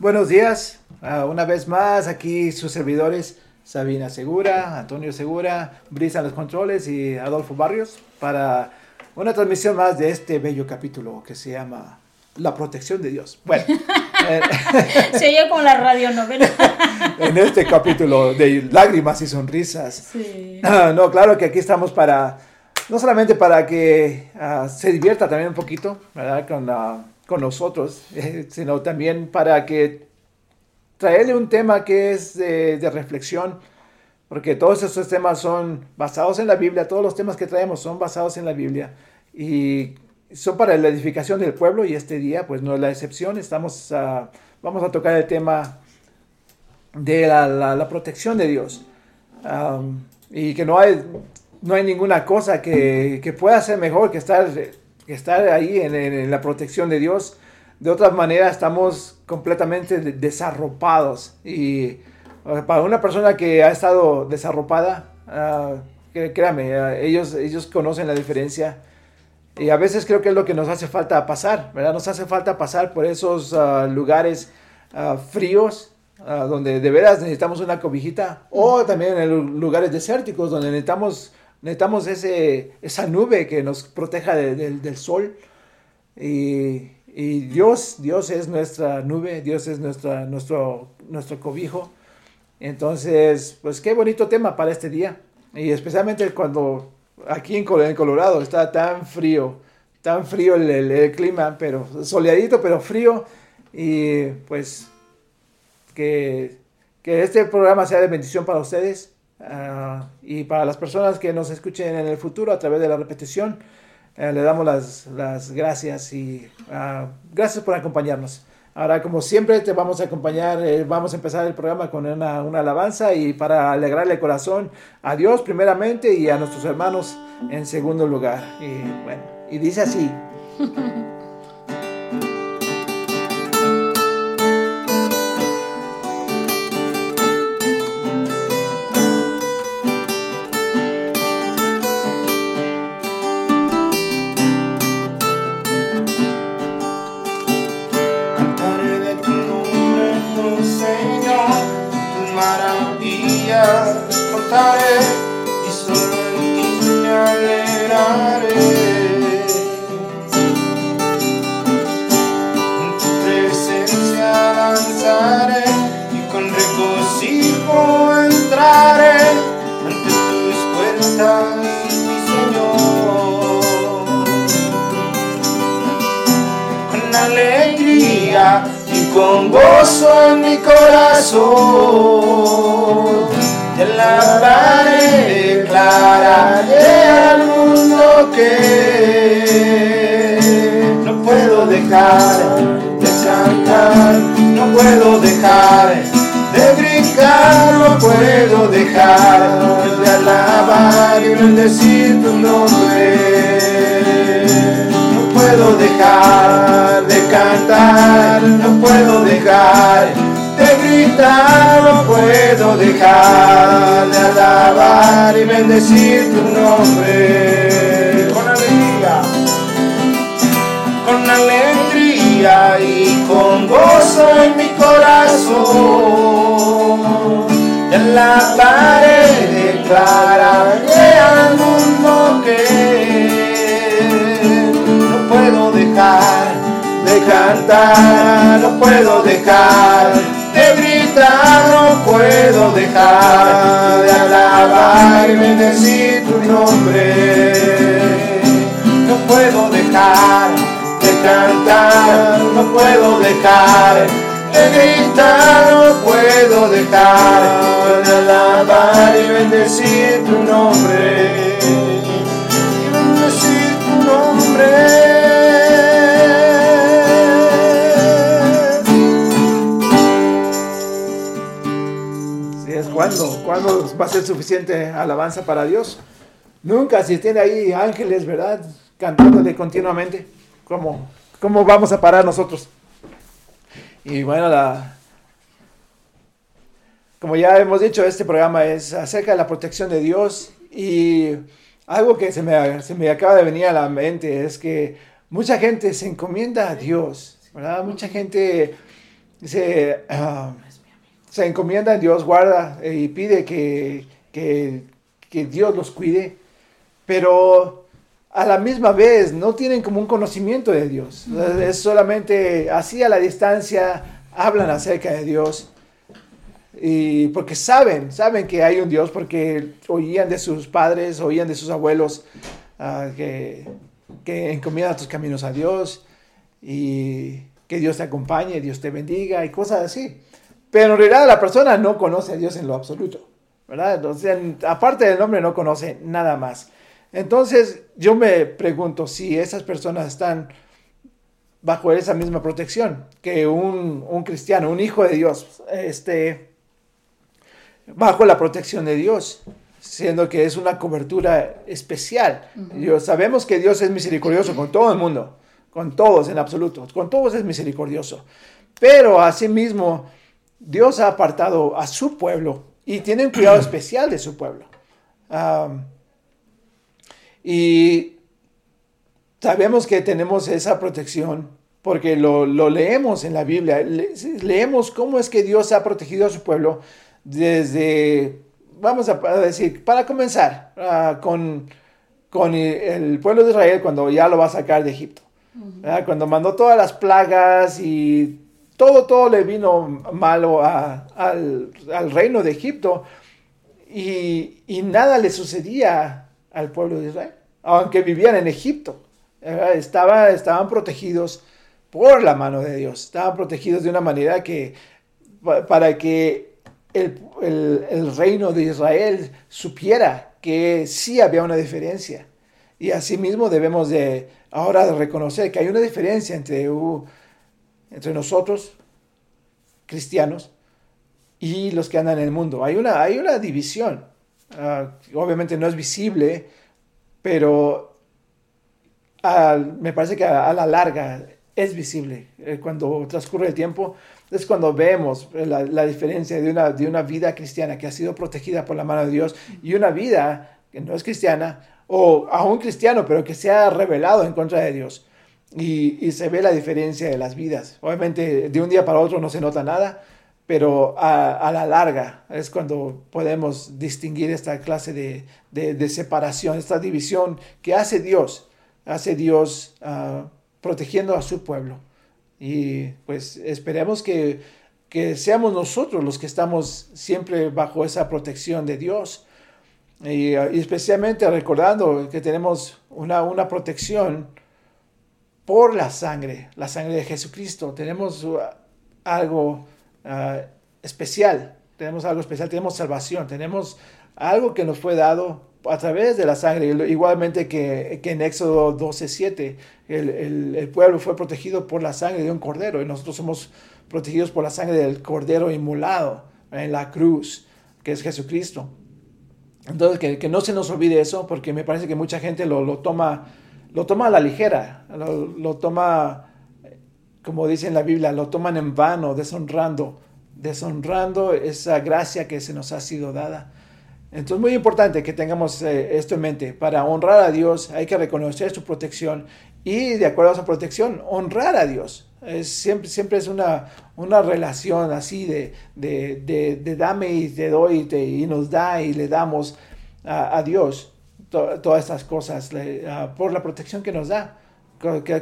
Buenos días, uh, una vez más aquí sus servidores Sabina Segura, Antonio Segura, Brisa en los controles y Adolfo Barrios para una transmisión más de este bello capítulo que se llama La protección de Dios. Bueno, eh, se oye como la radionovela. en este capítulo de lágrimas y sonrisas. Sí. Uh, no, claro que aquí estamos para, no solamente para que uh, se divierta también un poquito, ¿verdad? Con la con nosotros, eh, sino también para que traerle un tema que es de, reflexión, porque todos estos temas son basados en la Biblia, todos los temas que traemos son basados en la Biblia y son para la edificación del pueblo y este día pues no es la excepción, estamos vamos a tocar el tema de la, protección de Dios. Y que no hay, no hay ninguna cosa que, que pueda ser mejor que estar estar ahí en, la protección de Dios. De otra manera estamos completamente desarropados y para una persona que ha estado desarropada, uh, créame, ellos, ellos conocen la diferencia. Y a veces creo que es lo que nos hace falta pasar, ¿verdad? Nos hace falta pasar por esos lugares fríos, donde de veras necesitamos una cobijita, o también en lugares desérticos, donde necesitamos Necesitamos ese, esa nube que nos proteja del sol. Y, y, Dios, Dios es nuestra nube, Dios es nuestra, nuestro, nuestro cobijo. Entonces, pues qué bonito tema para este día. Y especialmente cuando aquí en Colorado está tan frío, tan frío el, el clima, pero soleadito, pero frío. Y pues que, que este programa sea de bendición para ustedes. Ah, y para las personas que nos escuchen en el futuro a través de la repetición, eh, le damos las, las gracias y uh, gracias por acompañarnos. Ahora, como siempre, te vamos a acompañar, eh, vamos a empezar el programa con una, una, alabanza y para alegrarle el corazón a Dios primeramente y a nuestros hermanos en segundo lugar. Y bueno, y dice así. de alabar y bendecir tu nombre con alegría, con alegría y con gozo en mi corazón. La pared declararé al mundo que no puedo dejar de cantar, no puedo dejar no puedo dejar de alabar y bendecir tu nombre. No puedo dejar de cantar, no puedo dejar de gritar, no puedo dejar de alabar y bendecir tu nombre. Y bendecir tu nombre. ¿Cuándo? ¿Cuándo va a ser suficiente alabanza para Dios? Nunca, si tiene ahí ángeles, ¿verdad? Cantándole continuamente. ¿Cómo, cómo vamos a parar nosotros? Y bueno, la, como ya hemos dicho, este programa es acerca de la protección de Dios y algo que se me, se me acaba de venir a la mente es que mucha gente se encomienda a Dios, ¿verdad? Mucha gente se, ah, se encomienda en Dios, guarda eh, y pide que, que, que Dios los cuide, pero a la misma vez no tienen como un conocimiento de Dios. Es solamente así a la distancia hablan acerca de Dios. Y porque saben, saben que hay un Dios, porque oían de sus padres, oían de sus abuelos uh, que, que encomiendan tus caminos a Dios y que Dios te acompañe, Dios te bendiga y cosas así. Pero en realidad la persona no conoce a Dios en lo absoluto, ¿verdad? Entonces, aparte del nombre no conoce nada más. Entonces yo me pregunto si esas personas están bajo esa misma protección que un, un cristiano, un hijo de Dios, este, bajo la protección de Dios, siendo que es una cobertura especial. sabemos que Dios es misericordioso con todo el mundo, con todos en absoluto, con todos es misericordioso. Pero asimismo, Dios ha apartado a su pueblo y tiene un cuidado especial de su pueblo. y sabemos que tenemos esa protección porque lo, lo leemos en la Biblia, leemos cómo es que Dios ha protegido a su pueblo desde, vamos a decir, para comenzar, ah, con, con el pueblo de Israel cuando ya lo va a sacar de Egipto. Cuando mandó todas las plagas y todo, todo le vino malo al, reino de Egipto y, nada le sucedía al pueblo de Israel, aunque vivían en Egipto. Estaba, estaban protegidos por la mano de Dios, estaban protegidos de una manera que para que el, reino de Israel supiera que sí había una diferencia. Y asimismo debemos de ahora reconocer que hay una diferencia entre, entre nosotros, cristianos, y los que andan en el mundo. Hay una, hay una división. Ah, obviamente no es visible, pero me parece que a, la larga es visible. Eh, cuando transcurre el tiempo, es cuando vemos la, diferencia de una, de una vida cristiana que ha sido protegida por la mano de Dios y una vida que no es cristiana, o aún cristiano, pero que se ha revelado en contra de Dios. Y, y, se ve la diferencia de las vidas. Obviamente de un día para otro no se nota nada, pero a, a la larga es cuando podemos distinguir esta clase de, de, de separación, esta división que hace Dios, hace Dios uh, protegiendo a su pueblo. Y pues esperemos que, que seamos nosotros los que estamos siempre bajo esa protección de Dios. Y, uh, especialmente recordando que tenemos una, una, protección por la sangre, la sangre de Jesucristo. Tenemos uh, algo uh, especial, tenemos algo especial, tenemos salvación, tenemos algo que nos fue dado a través de la sangre, igualmente que, en Éxodo 12:7, el, el, pueblo fue protegido por la sangre de un cordero y nosotros somos protegidos por la sangre del cordero inmolado en la cruz, que es Jesucristo. Entonces, que, que, no se nos olvide eso, porque me parece que mucha gente lo toma, lo toma a la ligera, lo, toma, como dice en la Biblia, lo toman en vano, deshonrando, deshonrando esa gracia que se nos ha sido dada. Entonces, muy importante que tengamos eh, esto en mente. Para honrar a Dios hay que reconocer su protección y, de acuerdo a su protección, honrar a Dios. Es, siempre, siempre es una, una relación así de, de, de, dame y te doy y, nos da y le damos a, Dios todas estas cosas por la protección que nos da.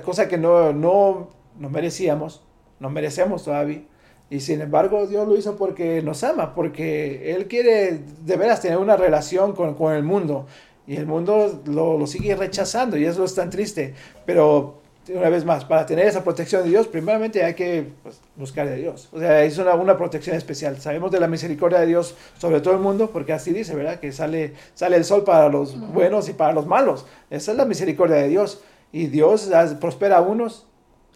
Cosa que no, no, no merecíamos, no merecemos todavía. Y sin embargo, Dios lo hizo porque nos ama, porque Él quiere de veras tener una relación con, con el mundo. Y el mundo lo, lo, sigue rechazando y eso es tan triste. Pero una vez más, para tener esa protección de Dios, primeramente hay que pues, buscar de Dios. O sea, es una, una, protección especial. Sabemos de la misericordia de Dios sobre todo el mundo, porque así dice, ¿verdad? Que sale, sale el sol para los buenos y para los malos. Esa es la misericordia de Dios. Y Dios prospera a unos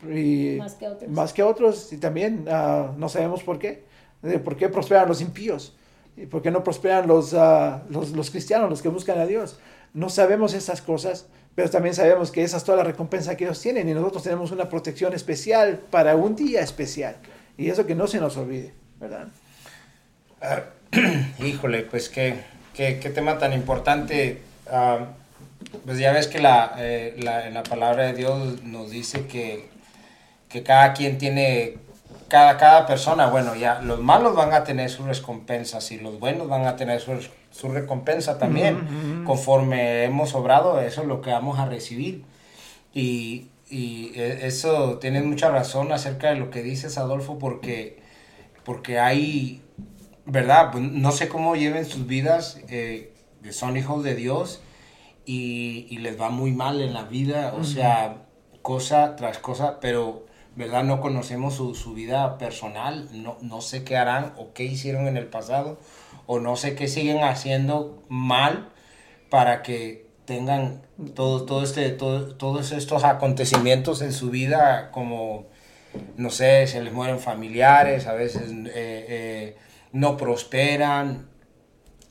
y más que otros. y también uh, no sabemos por qué. ¿Por qué prosperan los impíos? ¿Y por qué no prosperan los, uh, los, los, cristianos, los que buscan a Dios? No sabemos esas cosas, pero también sabemos que esa es toda la recompensa que ellos tienen y nosotros tenemos una protección especial para un día especial. Y eso que no se nos olvide, ¿verdad? Uh, híjole, pues qué, qué, tema tan importante. pues ya ves que la, eh, la, la palabra de Dios nos dice que que cada quien tiene cada, cada persona, bueno, ya los malos van a tener sus recompensas y los buenos van a tener su, su recompensa también. Conforme hemos obrado, eso es lo que vamos a recibir. Y, y e, eso tienes mucha razón acerca de lo que dices, Adolfo, porque, porque hay, ¿verdad? Pues, no sé cómo lleven sus vidas, eh, son hijos de Dios y, y, les va muy mal en la vida, o sea, cosa tras cosa, pero, ¿verdad? No conocemos su, su vida personal, no, no sé qué harán o qué hicieron en el pasado, o no sé qué siguen haciendo mal para que tengan todo, todo este, todo, todos estos acontecimientos en su vida, como, no sé, se les mueren familiares, a veces eh, eh, no prosperan,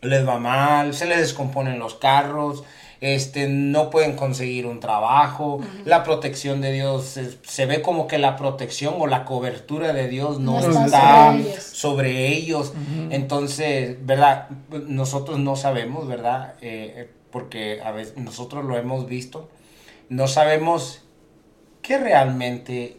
les va mal, se les descomponen los carros, este, no pueden conseguir un trabajo, la protección de Dios, se, ve como que la protección o la cobertura de Dios no, está, sobre ellos. Entonces, ¿verdad? Nosotros no sabemos, ¿verdad? Eh, porque a veces nosotros lo hemos visto, no sabemos qué realmente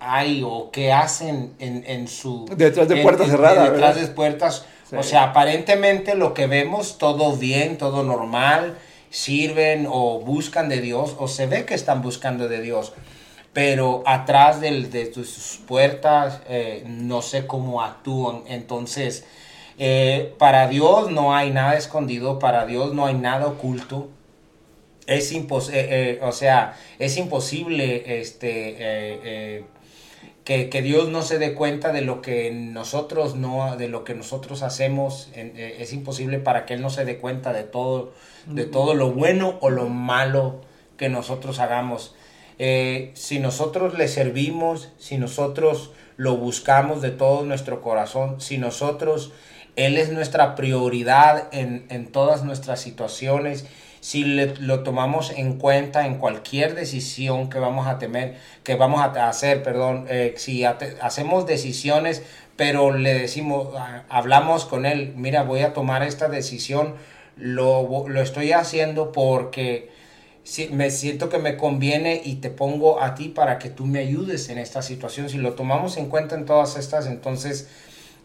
hay o qué hacen en, en su... Detrás de puertas cerradas. Detrás de puertas. O sea, aparentemente lo que vemos, todo bien, todo normal, sirven o buscan de Dios o se ve que están buscando de Dios. Pero atrás de sus puertas eh, no sé cómo actúan. Entonces, eh, para Dios no hay nada escondido, para Dios no hay nada oculto. Es impos eh, o sea, es imposible este, que, que, Dios no se dé cuenta de lo que nosotros no, de lo que nosotros hacemos. es imposible para que Él no se dé cuenta de todo, de todo lo bueno o lo malo que nosotros hagamos. si nosotros le servimos, si nosotros lo buscamos de todo nuestro corazón, si nosotros él es nuestra prioridad en, todas nuestras situaciones. Si lo tomamos en cuenta en cualquier decisión que vamos a temer, que vamos a hacer, perdón, eh, si hacemos decisiones, pero le decimos, hablamos con él, mira, voy a tomar esta decisión, lo, lo estoy haciendo porque si, me siento que me conviene y te pongo a ti para que tú me ayudes en esta situación. Si lo tomamos en cuenta en todas estas, entonces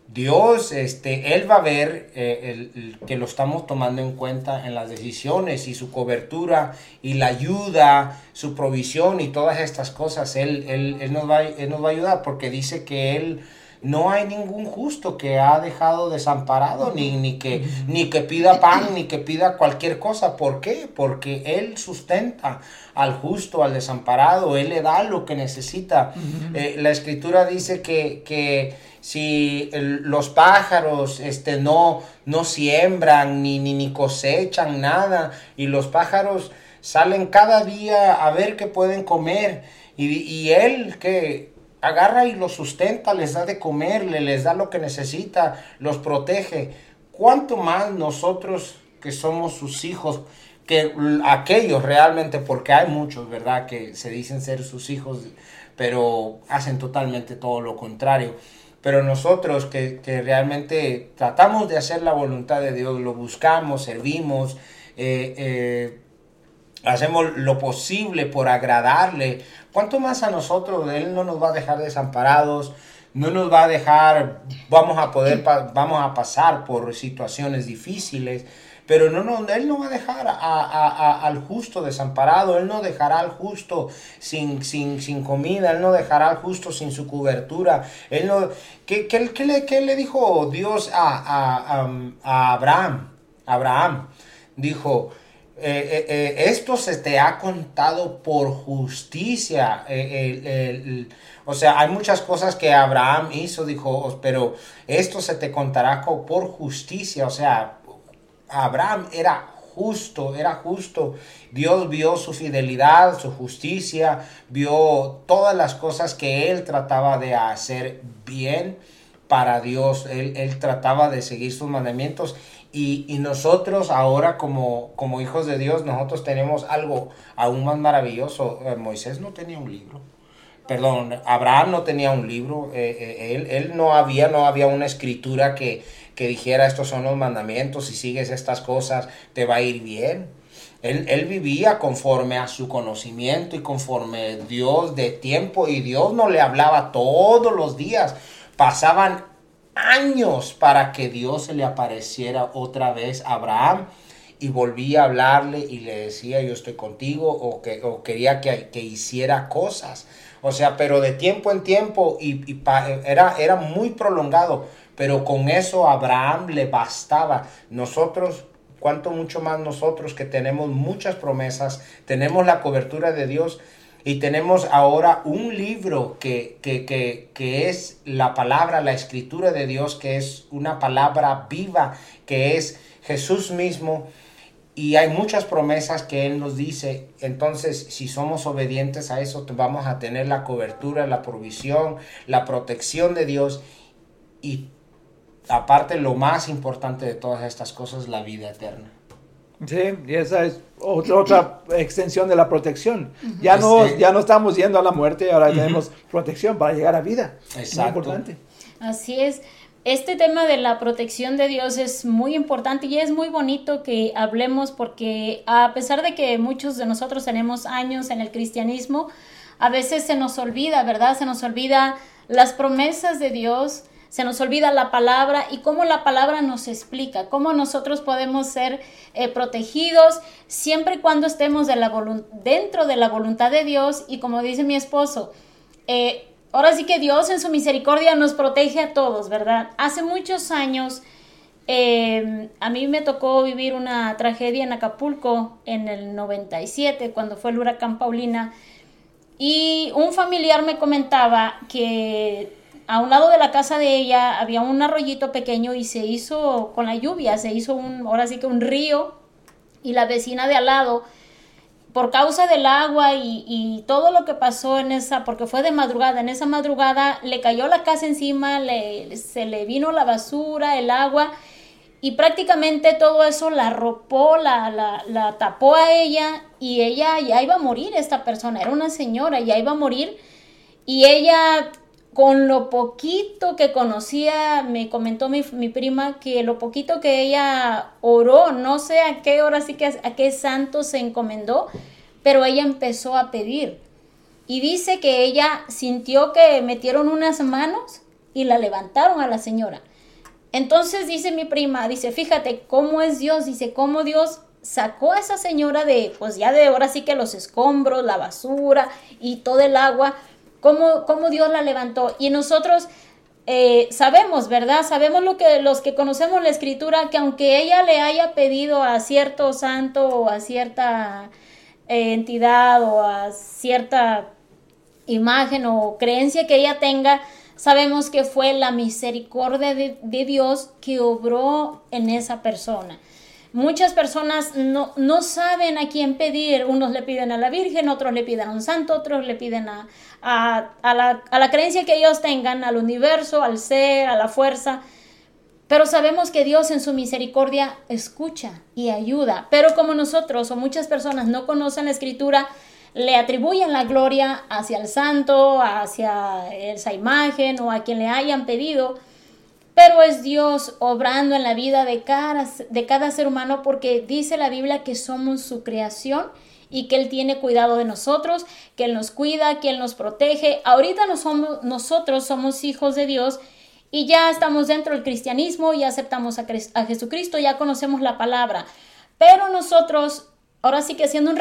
Dios, este, Él va a ver eh, el, que lo estamos tomando en cuenta en las decisiones y su cobertura y la ayuda, su provisión y todas estas cosas. Él, él, nos, va, él nos va a ayudar porque dice que Él no hay ningún justo que ha dejado desamparado, ni, ni, que, ni que pida pan, ni que pida cualquier cosa. ¿Por qué? Porque Él sustenta al justo, al desamparado, Él le da lo que necesita. Eh, la escritura dice que, que si los pájaros este, no, no siembran ni, ni, ni cosechan nada y los pájaros salen cada día a ver qué pueden comer y, y él que agarra y los sustenta, les da de comer, les da lo que necesita, los protege. ¿Cuánto más nosotros que somos sus hijos, que aquellos realmente, porque hay muchos, ¿verdad?, que se dicen ser sus hijos, pero hacen totalmente todo lo contrario pero nosotros que, realmente tratamos de hacer la voluntad de Dios, lo buscamos, servimos, eh, eh, hacemos lo posible por agradarle, ¿cuánto más a nosotros? Él no nos va a dejar desamparados, no nos va a dejar, vamos a poder, vamos a pasar por situaciones difíciles, pero no, no, Él no va a dejar al justo desamparado, Él no dejará al justo sin, sin, sin, comida, Él no dejará al justo sin su cobertura. Él no, ¿qué, qué, le, qué le dijo Dios a, a, Abraham? Abraham dijo, eh, eh, eh, esto se te ha contado por justicia. o sea, hay muchas cosas que Abraham hizo, dijo, pero esto se te contará por justicia. O sea, Abraham era justo, era justo. Dios vio su fidelidad, su justicia, vio todas las cosas que él trataba de hacer bien para Dios. Él, trataba de seguir sus mandamientos. Y, nosotros ahora como, como hijos de Dios, nosotros tenemos algo aún más maravilloso. Eh, Moisés no tenía un libro. Perdón, Abraham no tenía un libro. Eh, eh, él, él no había, no había una escritura que, que dijera estos son los mandamientos, si sigues estas cosas te va a ir bien. Él, él, vivía conforme a su conocimiento y conforme Dios de tiempo y Dios no le hablaba todos los días. Pasaban años para que Dios se le apareciera otra vez a Abraham y volvía a hablarle y le decía yo estoy contigo o, que, o quería que, que, hiciera cosas. O sea, pero de tiempo en tiempo y, era, era muy prolongado, pero con eso Abraham le bastaba. Nosotros, cuanto mucho más nosotros que tenemos muchas promesas, tenemos la cobertura de Dios, y tenemos ahora un libro que, que, que, que, es la palabra, la escritura de Dios, que es una palabra viva, que es Jesús mismo. Y hay muchas promesas que Él nos dice. Entonces, si somos obedientes a eso, vamos a tener la cobertura, la provisión, la protección de Dios. Y aparte, lo más importante de todas estas cosas, la vida eterna. Sí, y esa es otra, otra extensión de la protección. Ya no, ya no estamos yendo a la muerte, ahora tenemos protección para llegar a vida. Exacto. Muy importante. Así es. Este tema de la protección de Dios es muy importante y es muy bonito que hablemos porque a pesar de que muchos de nosotros tenemos años en el cristianismo, a veces se nos olvida, ¿verdad? Se nos olvida las promesas de Dios, se nos olvida la palabra y cómo la palabra nos explica, cómo nosotros podemos ser eh, protegidos siempre y cuando estemos de la dentro de la voluntad de Dios y como dice mi esposo, eh, ahora sí que Dios en su misericordia nos protege a todos, ¿verdad? Hace muchos años em, a mí me tocó vivir una tragedia en Acapulco en el 97 cuando fue el huracán Paulina y un familiar me comentaba que a un lado de la casa de ella había un arroyito pequeño y se hizo con la lluvia, se hizo un, ahora sí que un río y la vecina de al lado, por causa del agua y, todo lo que pasó en esa, porque fue de madrugada, en esa madrugada le cayó la casa encima, le, se le vino la basura, el agua y prácticamente todo eso la arropó, la, la, la tapó a ella y ella ya iba a morir, esta persona, era una señora, ya iba a morir y ella con lo poquito que conocía, me comentó mi, prima que lo poquito que ella oró, no sé a qué hora sí que a qué santo se encomendó, pero ella empezó a pedir. Y dice que ella sintió que metieron unas manos y la levantaron a la señora. Entonces dice mi prima, dice, fíjate cómo es Dios, dice, cómo Dios sacó a esa señora de, pues ya de ahora sí que los escombros, la basura y todo el agua, cómo, Dios la levantó. Y nosotros eh, sabemos, ¿verdad? Sabemos lo que los que conocemos la escritura, que aunque ella le haya pedido a cierto santo o a cierta eh, entidad o a cierta imagen o creencia que ella tenga, sabemos que fue la misericordia de, de Dios que obró en esa persona. Muchas personas no, no, saben a quién pedir. Unos le piden a la Virgen, otros le piden a un santo, otros le piden a, a, la, creencia que ellos tengan, al universo, al ser, a la fuerza. Pero sabemos que Dios en su misericordia escucha y ayuda. Pero como nosotros o muchas personas no conocen la escritura, le atribuyen la gloria hacia el santo, hacia esa imagen o a quien le hayan pedido pero es Dios obrando en la vida de cada, de cada ser humano porque dice la Biblia que somos su creación y que Él tiene cuidado de nosotros, que Él nos cuida, que Él nos protege. Ahorita no somos, nosotros somos hijos de Dios y ya estamos dentro del cristianismo, ya aceptamos a, a Jesucristo, ya conocemos la palabra. Pero nosotros, ahora sí que haciendo un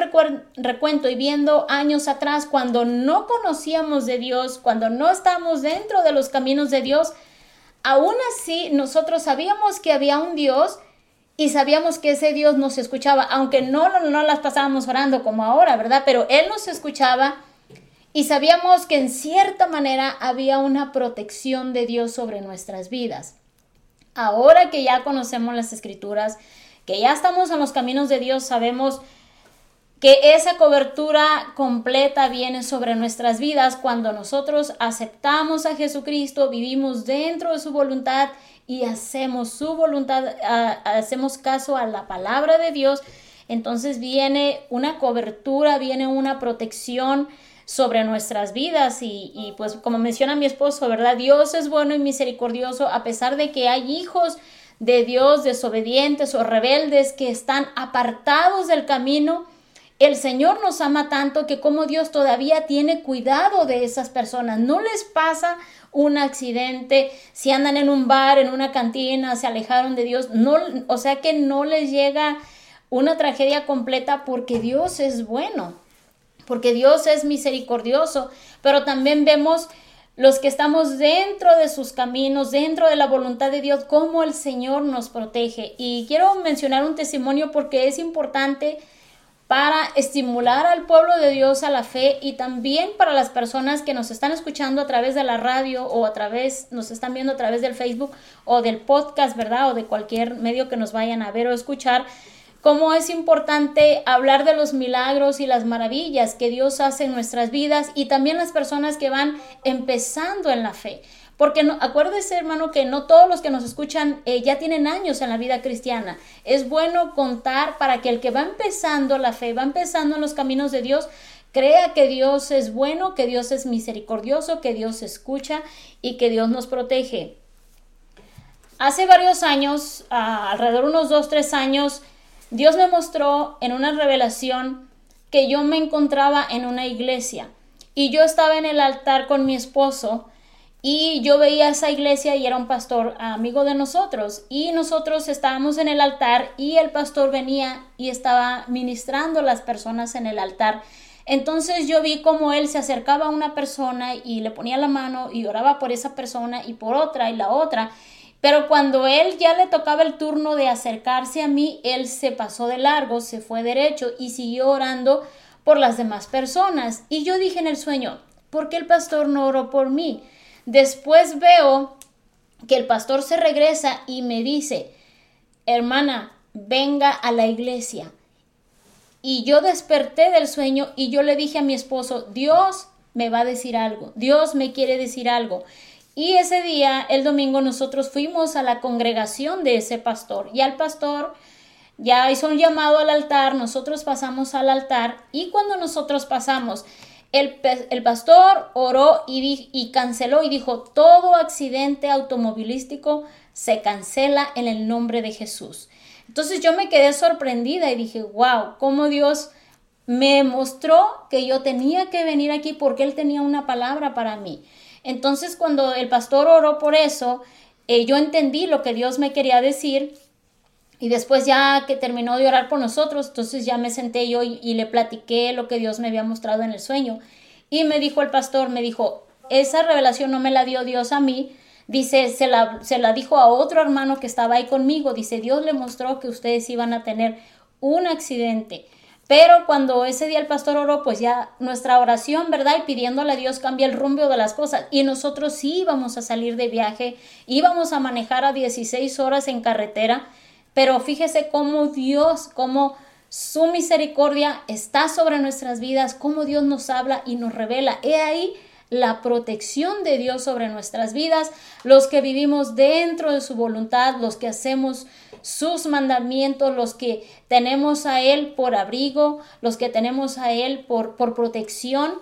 recuento y viendo años atrás, cuando no conocíamos de Dios, cuando no estábamos dentro de los caminos de Dios, aún así nosotros sabíamos que había un Dios y sabíamos que ese Dios nos escuchaba, aunque no, no, las pasábamos orando como ahora, ¿verdad? Pero Él nos escuchaba y sabíamos que en cierta manera había una protección de Dios sobre nuestras vidas. Ahora que ya conocemos las escrituras, que ya estamos en los caminos de Dios, sabemos que esa cobertura completa viene sobre nuestras vidas cuando nosotros aceptamos a Jesucristo, vivimos dentro de su voluntad y hacemos su voluntad, hacemos caso a la palabra de Dios, entonces viene una cobertura, viene una protección sobre nuestras vidas y, pues como menciona mi esposo, ¿verdad? Dios es bueno y misericordioso a pesar de que hay hijos de Dios, desobedientes o rebeldes que están apartados del camino, el Señor nos ama tanto que como Dios todavía tiene cuidado de esas personas. No les pasa un accidente si andan en un bar, en una cantina, se alejaron de Dios. No, o sea que no les llega una tragedia completa porque Dios es bueno, porque Dios es misericordioso. Pero también vemos los que estamos dentro de sus caminos, dentro de la voluntad de Dios, cómo el Señor nos protege. Y quiero mencionar un testimonio porque es importante para estimular al pueblo de Dios a la fe y también para las personas que nos están escuchando a través de la radio o a través, nos están viendo a través del Facebook o del podcast, ¿verdad? O de cualquier medio que nos vayan a ver o escuchar, cómo es importante hablar de los milagros y las maravillas que Dios hace en nuestras vidas y también las personas que van empezando en la fe. Porque no, acuérdese, hermano, que no todos los que nos escuchan eh, ya tienen años en la vida cristiana. Es bueno contar para que el que va empezando la fe, va empezando en los caminos de Dios, crea que Dios es bueno, que Dios es misericordioso, que Dios escucha y que Dios nos protege. Hace varios años, alrededor de unos dos, tres años, Dios me mostró en una revelación que yo me encontraba en una iglesia y yo estaba en el altar con mi esposo y yo veía esa iglesia y era un pastor amigo de nosotros. Y nosotros estábamos en el altar y el pastor venía y estaba ministrando a las personas en el altar. Entonces yo vi como él se acercaba a una persona y le ponía la mano y oraba por esa persona y por otra y la otra. Pero cuando él ya le tocaba el turno de acercarse a mí, él se pasó de largo, se fue derecho y siguió orando por las demás personas. Y yo dije en el sueño, ¿por qué el pastor no oró por mí? Después veo que el pastor se regresa y me dice, hermana, venga a la iglesia. Y yo desperté del sueño y yo le dije a mi esposo, Dios me va a decir algo, Dios me quiere decir algo. Y ese día, el domingo, nosotros fuimos a la congregación de ese pastor y al pastor ya hizo un llamado al altar, nosotros pasamos al altar y cuando nosotros pasamos, el, pastor oró y, y canceló y dijo, todo accidente automovilístico se cancela en el nombre de Jesús. Entonces yo me quedé sorprendida y dije, wow, cómo Dios me mostró que yo tenía que venir aquí porque Él tenía una palabra para mí. Entonces cuando el pastor oró por eso, eh, yo entendí lo que Dios me quería decir y después ya que terminó de orar por nosotros, entonces ya me senté yo y, le platiqué lo que Dios me había mostrado en el sueño. Y me dijo el pastor, me dijo, esa revelación no me la dio Dios a mí. Dice, se la, se la dijo a otro hermano que estaba ahí conmigo. Dice, Dios le mostró que ustedes iban a tener un accidente. Pero cuando ese día el pastor oró, pues ya nuestra oración, ¿verdad? Y pidiéndole a Dios cambia el rumbo de las cosas. Y nosotros sí íbamos a salir de viaje, íbamos a manejar a 16 horas en carretera pero fíjese cómo Dios, cómo su misericordia está sobre nuestras vidas, cómo Dios nos habla y nos revela. He ahí la protección de Dios sobre nuestras vidas, los que vivimos dentro de su voluntad, los que hacemos sus mandamientos, los que tenemos a Él por abrigo, los que tenemos a Él por, por protección.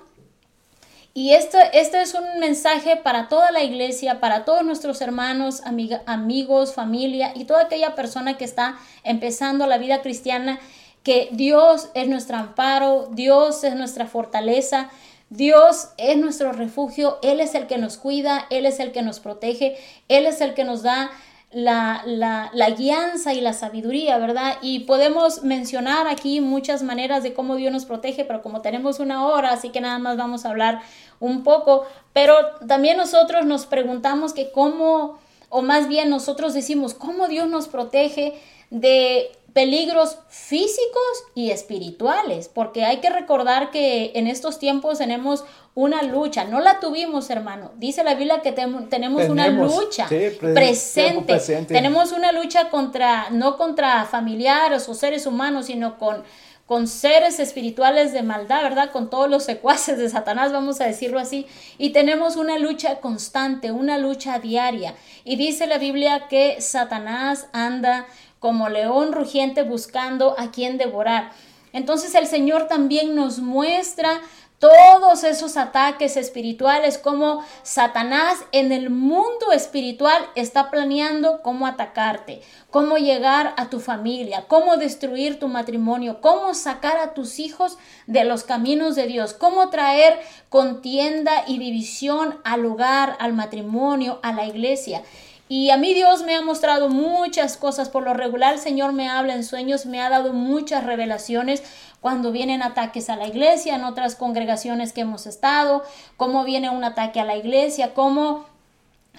Y esto, este es un mensaje para toda la iglesia, para todos nuestros hermanos, amigos, familia y toda aquella persona que está empezando la vida cristiana, que Dios es nuestro amparo, Dios es nuestra fortaleza, Dios es nuestro refugio, Él es el que nos cuida, Él es el que nos protege, Él es el que nos da la, la, la, guianza y la sabiduría, ¿verdad? Y podemos mencionar aquí muchas maneras de cómo Dios nos protege, pero como tenemos una hora, así que nada más vamos a hablar un poco, pero también nosotros nos preguntamos que cómo, o más bien nosotros decimos, cómo Dios nos protege de peligros físicos y espirituales, porque hay que recordar que en estos tiempos tenemos una lucha, no la tuvimos, hermano. Dice la Biblia que tenemos, una lucha presente. Tenemos una lucha contra, no contra familiares o seres humanos, sino con, con seres espirituales de maldad, ¿verdad? Con todos los secuaces de Satanás, vamos a decirlo así. Y tenemos una lucha constante, una lucha diaria. Y dice la Biblia que Satanás anda como león rugiente buscando a quien devorar. Entonces el Señor también nos muestra todos esos ataques espirituales, como Satanás en el mundo espiritual está planeando cómo atacarte, cómo llegar a tu familia, cómo destruir tu matrimonio, cómo sacar a tus hijos de los caminos de Dios, cómo traer contienda y división al hogar, al matrimonio, a la iglesia. Y a mí Dios me ha mostrado muchas cosas. Por lo regular el Señor me habla en sueños, me ha dado muchas revelaciones cuando vienen ataques a la iglesia, en otras congregaciones que hemos estado, cómo viene un ataque a la iglesia, cómo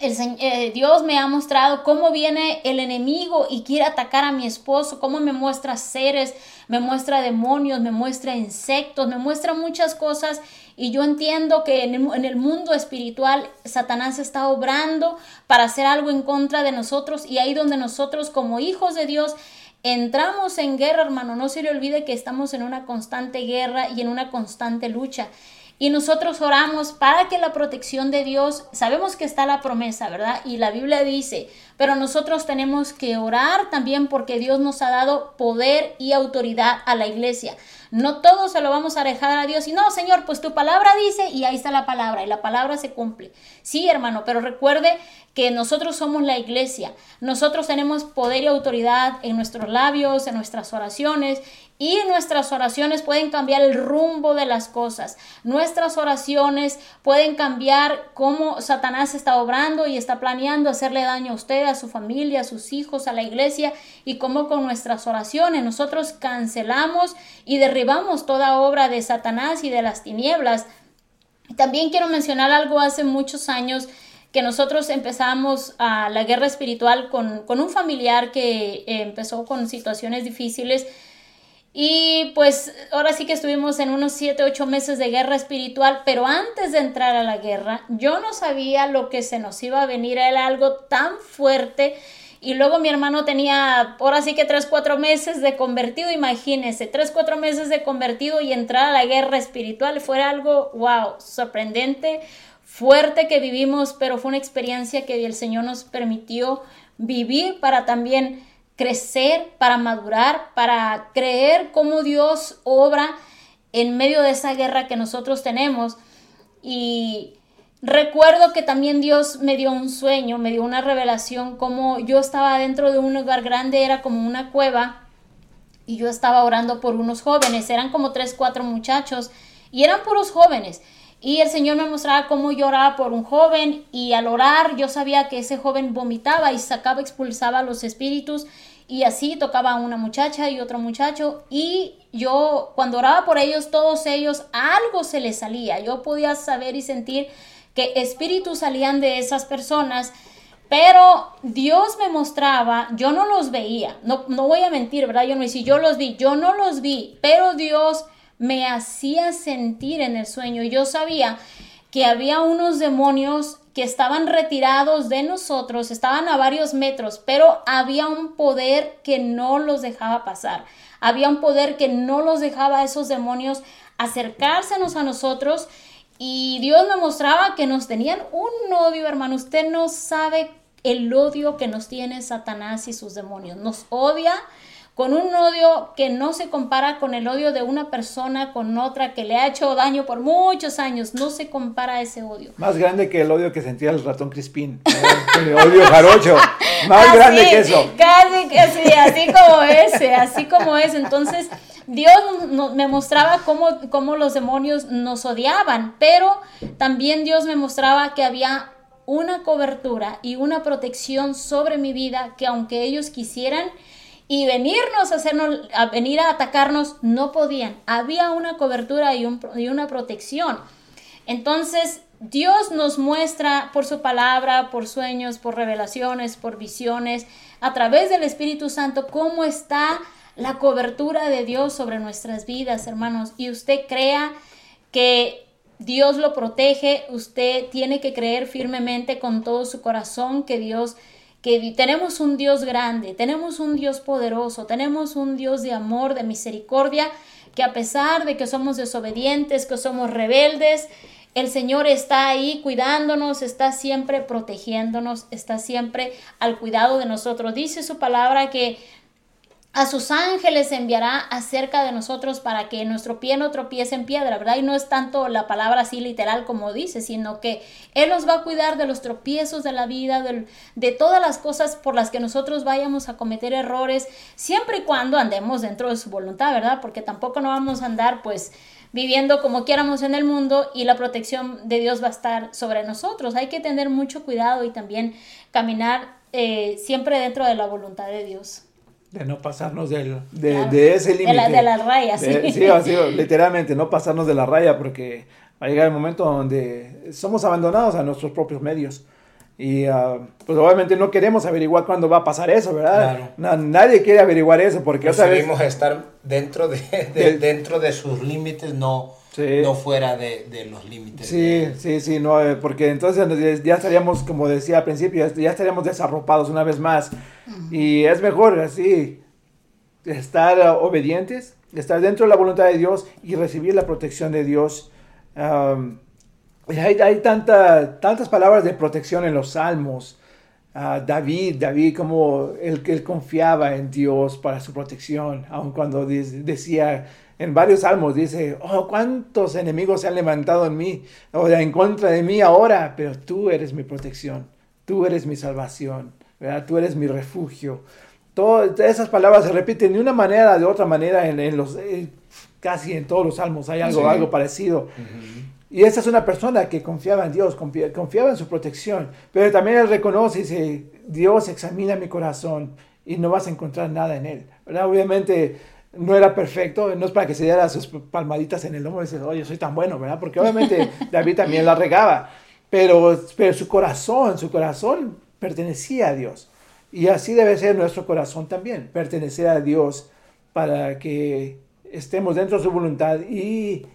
el, eh, Dios me ha mostrado cómo viene el enemigo y quiere atacar a mi esposo, cómo me muestra seres, me muestra demonios, me muestra insectos, me muestra muchas cosas. Y yo entiendo que en el, en el, mundo espiritual Satanás está obrando para hacer algo en contra de nosotros y ahí donde nosotros como hijos de Dios entramos en guerra, hermano, no se le olvide que estamos en una constante guerra y en una constante lucha. Y nosotros oramos para que la protección de Dios, sabemos que está la promesa, ¿verdad? Y la Biblia dice, pero nosotros tenemos que orar también porque Dios nos ha dado poder y autoridad a la iglesia. No todo se lo vamos a dejar a Dios y no, Señor, pues tu palabra dice y ahí está la palabra y la palabra se cumple. Sí, hermano, pero recuerde que nosotros somos la iglesia. Nosotros tenemos poder y autoridad en nuestros labios, en nuestras oraciones y nuestras oraciones pueden cambiar el rumbo de las cosas. Nuestras oraciones pueden cambiar cómo Satanás está obrando y está planeando hacerle daño a usted, a su familia, a sus hijos, a la iglesia y cómo con nuestras oraciones nosotros cancelamos y derribamos vamos toda obra de Satanás y de las tinieblas. También quiero mencionar algo. Hace muchos años que nosotros empezamos a la guerra espiritual con, un familiar que empezó con situaciones difíciles. Y pues ahora sí que estuvimos en unos 7, 8 meses de guerra espiritual, pero antes de entrar a la guerra yo no sabía lo que se nos iba a venir, era algo tan fuerte y luego mi hermano tenía, ahora sí que tres, cuatro meses de convertido, imagínense, tres, cuatro meses de convertido y entrar a la guerra espiritual fue algo, wow, sorprendente, fuerte que vivimos, pero fue una experiencia que el Señor nos permitió vivir para también crecer, para madurar, para creer cómo Dios obra en medio de esa guerra que nosotros tenemos. Y Recuerdo que también Dios me dio un sueño, me dio una revelación, como yo estaba dentro de un lugar grande, era como una cueva, y yo estaba orando por unos jóvenes, eran como tres, cuatro muchachos, y eran puros jóvenes. Y el Señor me mostraba cómo yo oraba por un joven, y al orar yo sabía que ese joven vomitaba y sacaba, expulsaba los espíritus, y así tocaba a una muchacha y otro muchacho, y yo cuando oraba por ellos, todos ellos, algo se les salía, yo podía saber y sentir que espíritus salían de esas personas, pero Dios me mostraba, yo no los veía, no, no voy a mentir, ¿verdad? Yo no si yo los vi, yo no los vi, pero Dios me hacía sentir en el sueño. Yo sabía que había unos demonios que estaban retirados de nosotros, estaban a varios metros, pero había un poder que no los dejaba pasar. Había un poder que no los dejaba a esos demonios acercársenos a nosotros y Dios me mostraba que nos tenían un odio, hermano. Usted no sabe el odio que nos tiene Satanás y sus demonios. Nos odia con un odio que no se compara con el odio de una persona con otra que le ha hecho daño por muchos años. No se compara ese odio. Más grande que el odio que sentía el ratón Crispín. el odio jarocho. Más grande que eso. Casi así, así como ese, así como ese. Entonces, Dios me mostraba cómo, cómo los demonios nos odiaban, pero también Dios me mostraba que había una cobertura y una protección sobre mi vida que aunque ellos quisieran y venirnos a hacernos a venir a atacarnos no podían. Había una cobertura y, y una protección. Entonces Dios nos muestra por su palabra por sueños por revelaciones por visiones a través del Espíritu Santo cómo está la cobertura de Dios sobre nuestras vidas, hermanos. Y usted crea que Dios lo protege, usted tiene que creer firmemente con todo su corazón que Dios que tenemos un Dios grande, tenemos un Dios poderoso, tenemos un Dios de amor, de misericordia, que a pesar de que somos desobedientes, que somos rebeldes, el Señor está ahí cuidándonos, está siempre protegiéndonos, está siempre al cuidado de nosotros. Dice su palabra que a sus ángeles enviará acerca de nosotros para que nuestro pie no tropiece en piedra, ¿verdad? Y no es tanto la palabra así literal como dice, sino que Él nos va a cuidar de los tropiezos de la vida, de, de todas las cosas por las que nosotros vayamos a cometer errores, siempre y cuando andemos dentro de su voluntad, ¿verdad? Porque tampoco no vamos a andar pues viviendo como quieramos en el mundo y la protección de Dios va a estar sobre nosotros. Hay que tener mucho cuidado y también caminar eh, siempre dentro de la voluntad de Dios de no pasarnos del, de, ese límite. De, la, raya, sí. sí, literalmente, no pasarnos de la raya porque va a llegar el momento donde somos abandonados a nuestros propios medios. Y uh, pues obviamente no queremos averiguar cuándo va a pasar eso, ¿verdad? nadie quiere averiguar eso porque otra vez... estar dentro de, dentro de sus límites, no, no fuera de, de los límites. Sí, sí, sí, no, eh, porque entonces ya estaríamos, como decía al principio, ya estaríamos desarropados una vez más. Y es mejor así, estar obedientes, estar dentro de la voluntad de Dios y recibir la protección de Dios. hay, hay tanta, tantas palabras de protección en los salmos. David, David, como él, él confiaba en Dios para su protección, aun cuando decía en varios salmos dice, oh, cuántos enemigos se han levantado en mí, o en contra de mí ahora, pero tú eres mi protección, tú eres mi salvación, ¿verdad? tú eres mi refugio. Todas esas palabras se repiten de una manera, de otra manera, en, los, eh, casi en todos los salmos hay algo, algo parecido. Y esa es una persona que confiaba en Dios, confiaba en su protección, pero también él reconoce y dice, Dios examina mi corazón y no vas a encontrar nada en él. ¿verdad? Obviamente no era perfecto, no es para que se diera sus palmaditas en el hombro y decir, oye, soy tan bueno, ¿verdad? Porque obviamente David también la regaba, pero, pero su corazón, su corazón pertenecía a Dios. Y así debe ser nuestro corazón también, pertenecer a Dios para que estemos dentro de su voluntad y,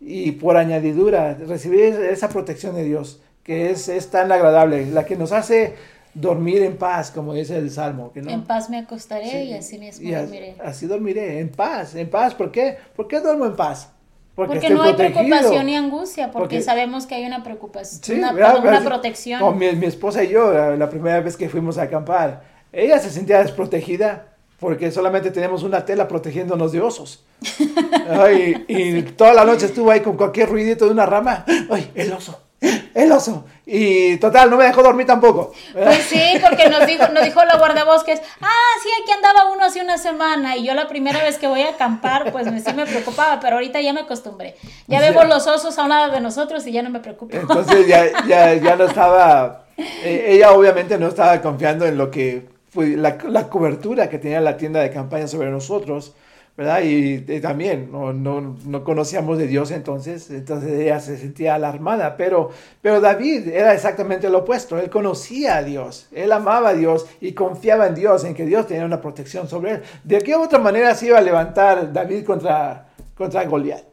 y por añadidura recibir esa protección de Dios que es, es tan agradable, la que nos hace dormir en paz, como dice el Salmo. Que no, en paz me acostaré y así mismo dormiré. Así dormiré, en paz, en paz. ¿Por qué? ¿Por qué duermo en paz? Porque, no hay preocupación ni angustia, porque, sabemos que hay una preocupación, una, protección. mi, esposa y yo, la, primera vez que fuimos a acampar, ella se sentía desprotegida porque solamente tenemos una tela protegiéndonos de osos. y toda la noche estuvo ahí con cualquier ruidito de una rama. ¡Ay, el oso! El oso. Y total, no me dejó dormir tampoco. Pues sí, porque nos dijo, nos dijo la guardabosques, ah, sí, aquí andaba uno hace una semana. Y yo la primera vez que voy a acampar, pues sí me preocupaba, pero ahorita ya me acostumbré. Ya vemos los osos a un lado de nosotros y ya no me preocupo. Entonces ya, ya, ya no estaba, eh, ella obviamente no estaba confiando en lo que fue la, la cobertura que tenía la tienda de campaña sobre nosotros. ¿Verdad? Y, también no, no, no, conocíamos de Dios entonces, entonces ella se sentía alarmada, pero, pero David era exactamente lo opuesto, él conocía a Dios, él amaba a Dios y confiaba en Dios, en que Dios tenía una protección sobre él. ¿De qué otra manera se iba a levantar David contra, contra Goliat?